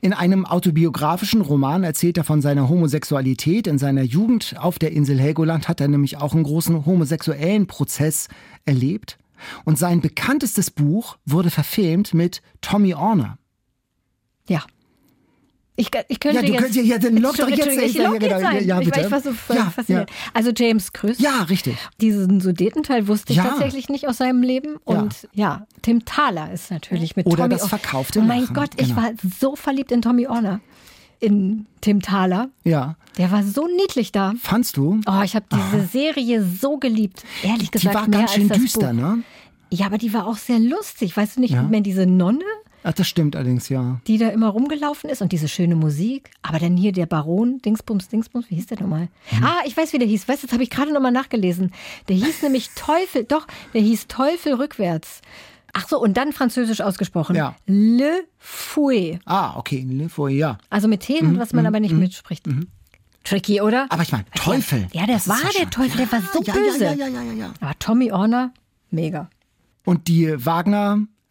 In einem autobiografischen Roman erzählt er von seiner Homosexualität. In seiner Jugend auf der Insel Helgoland hat er nämlich auch einen großen homosexuellen Prozess erlebt. Und sein bekanntestes Buch wurde verfilmt mit Tommy Orner. Ja. Ich, ich könnte Ja, du jetzt, könntest- ja, dann log doch jetzt ich log Ja, genau. Ja, ich, war, bitte. ich war so Ja, fasziniert. Also James Krüss. Ja, richtig. Diesen Sudetenteil wusste ich Ja. tatsächlich nicht aus seinem Leben. Und ja, Tim Thaler ist natürlich mit Oder Tommy das verkaufte Oh mein Lachen, Gott, ich genau. war so verliebt in Tommy Orner. in Tim Thaler. Ja. Der war so niedlich da. Fandst du? Oh, ich habe diese Serie so geliebt. Ehrlich Die gesagt, war mehr ganz schön düster, Buch. ne? Ja, aber die war auch sehr lustig. Weißt du nicht Ja. mehr diese Nonne, Ach, das stimmt allerdings, ja. die da immer rumgelaufen ist und diese schöne Musik. Aber dann hier der Baron, Dingsbums, Dingsbums, wie hieß der nochmal? Hm. Ah, ich weiß, wie der hieß. Weißt du, jetzt habe ich gerade nochmal nachgelesen. Der hieß nämlich Teufel, doch, der hieß Teufel rückwärts. Ach so, und dann französisch ausgesprochen. Ja. Le Fouet. Ah, okay, Le Fouet, ja. Also mit T, was man aber nicht mitspricht. Tricky, oder? Mhm, Aber ich meine, Teufel. Ja, der Das war der Teufel, der war so ja, böse. Ja, ja, ja, ja, ja. Aber Tommy Orner, mega. Und die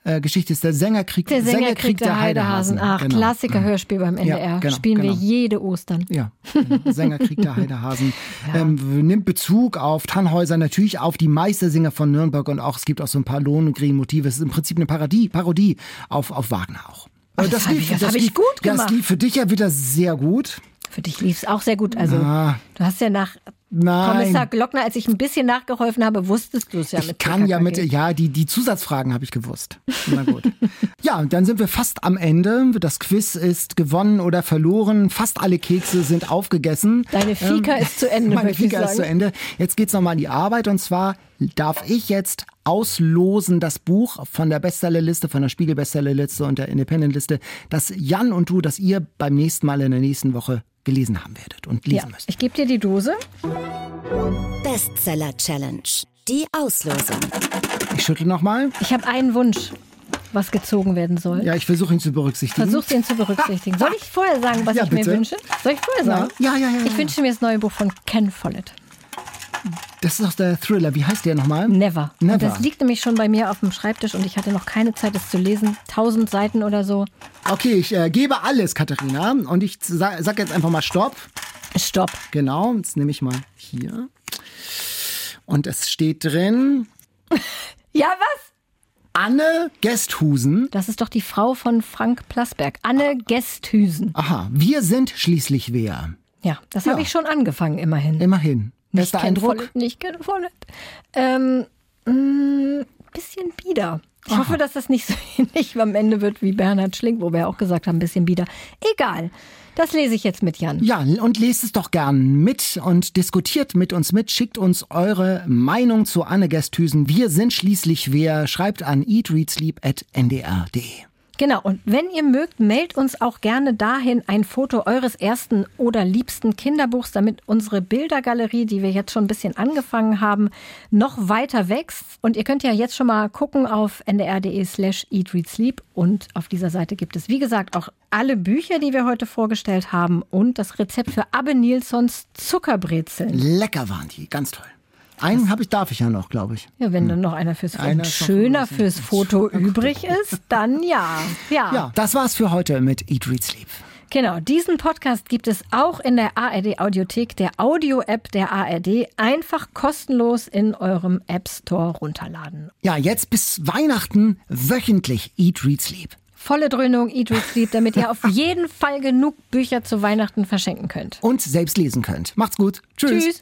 Wagner-Geschichte ist der Sängerkrieg, Der Sängerkrieg der Heidehasen. Ach, Genau. Klassiker-Hörspiel beim NDR. genau, Spielen wir genau. jede Ostern. Ja, genau. Sängerkrieg der Heidehasen. ähm, nimmt Bezug auf Tannhäuser, natürlich auf die Meistersinger von Nürnberg und auch, es gibt auch so ein paar Lohengrin-Motive. Es ist im Prinzip eine Parodie, Parodie auf, auf Wagner auch. Ach, das hab ich- das hab ich lief- gut Das gemacht. lief für dich ja wieder sehr gut. Für dich lief es auch sehr gut. Also, Ah. du hast ja nach Nein. Kommissar Glockner, als ich ein bisschen nachgeholfen habe, wusstest du es ja Ich mit kann ja mit, ja, die, die Zusatzfragen habe ich gewusst. Na gut. ja, und dann sind wir fast am Ende. Das Quiz ist gewonnen oder verloren. Fast alle Kekse sind aufgegessen. Deine Fika ist zu Ende, Meine ich Fika ist zu. Ende. Jetzt geht's nochmal an die Arbeit und zwar darf ich jetzt auslosen das Buch von der Bestsellerliste, von der Spiegel-Bestsellerliste und der Independent-Liste, das Jan und du, das ihr beim nächsten Mal in der nächsten Woche gelesen haben werdet und Ja, lesen müsst. ich gebe dir die Dose. Bestseller Challenge. Die Auslosung. Ich schüttel nochmal. Ich habe einen Wunsch, was gezogen werden soll. Ja, ich versuche ihn zu berücksichtigen. Versuch den zu berücksichtigen. Soll ich vorher sagen, was Ja, ich bitte. mir wünsche? Soll ich vorher sagen? Ja, ja, ja, ja, Ich ja. wünsche mir das neue Buch von Ken Follett. Das ist doch der Thriller. Wie heißt der nochmal? Never. Never. Und das liegt nämlich schon bei mir auf dem Schreibtisch und ich hatte noch keine Zeit, es zu lesen. Tausend Seiten oder so. Okay, ich äh, gebe alles, Katharina. Und ich sa sag jetzt einfach mal Stopp. Stopp. Genau, jetzt nehme ich mal hier. Und es steht drin, Ja, was? Anne Gesthusen. Das ist doch die Frau von Frank Plasberg. Anne Gesthüsen. Aha, wir sind schließlich wer. Ja, das Ja. habe ich schon angefangen, immerhin. Immerhin. Nicht Bester Ken Eindruck? Follett, nicht Ken Follett. Ähm, mh, bisschen bieder. Ich hoffe, dass das nicht so ähnlich am Ende wird wie Bernhard Schlink, wo wir auch gesagt haben, ein bisschen bieder. Egal. Das lese ich jetzt mit Jan. Ja, und lest es doch gern mit und diskutiert mit uns mit. Schickt uns eure Meinung zu Anne Gesthüsen. Wir sind schließlich wer. Schreibt an eatreadsleep.ndr.de. Genau, und wenn ihr mögt, meldet uns auch gerne dahin ein Foto eures ersten oder liebsten Kinderbuchs, damit unsere Bildergalerie, die wir jetzt schon ein bisschen angefangen haben, noch weiter wächst. Und ihr könnt ja jetzt schon mal gucken auf ndr.de slash eatreadsleep und auf dieser Seite gibt es, wie gesagt, auch alle Bücher, die wir heute vorgestellt haben und das Rezept für Abbe Nilsons Zuckerbrezeln. Lecker waren die, ganz toll. Einen habe ich, darf ich ja noch, glaube ich. Ja, wenn dann noch einer fürs Hm. Einer schöner fürs Foto übrig ist, dann ja. Ja. Ja, das war's für heute mit Eat, Read, Sleep. Genau, diesen Podcast gibt es auch in der ARD Audiothek, der Audio-App der ARD. Einfach kostenlos in eurem App Store runterladen. Ja, jetzt bis Weihnachten wöchentlich Eat, Read, Sleep. Volle Dröhnung, Eat, Read, Sleep, damit ihr auf jeden Fall genug Bücher zu Weihnachten verschenken könnt. Und selbst lesen könnt. Macht's gut. Tschüss. Tschüss.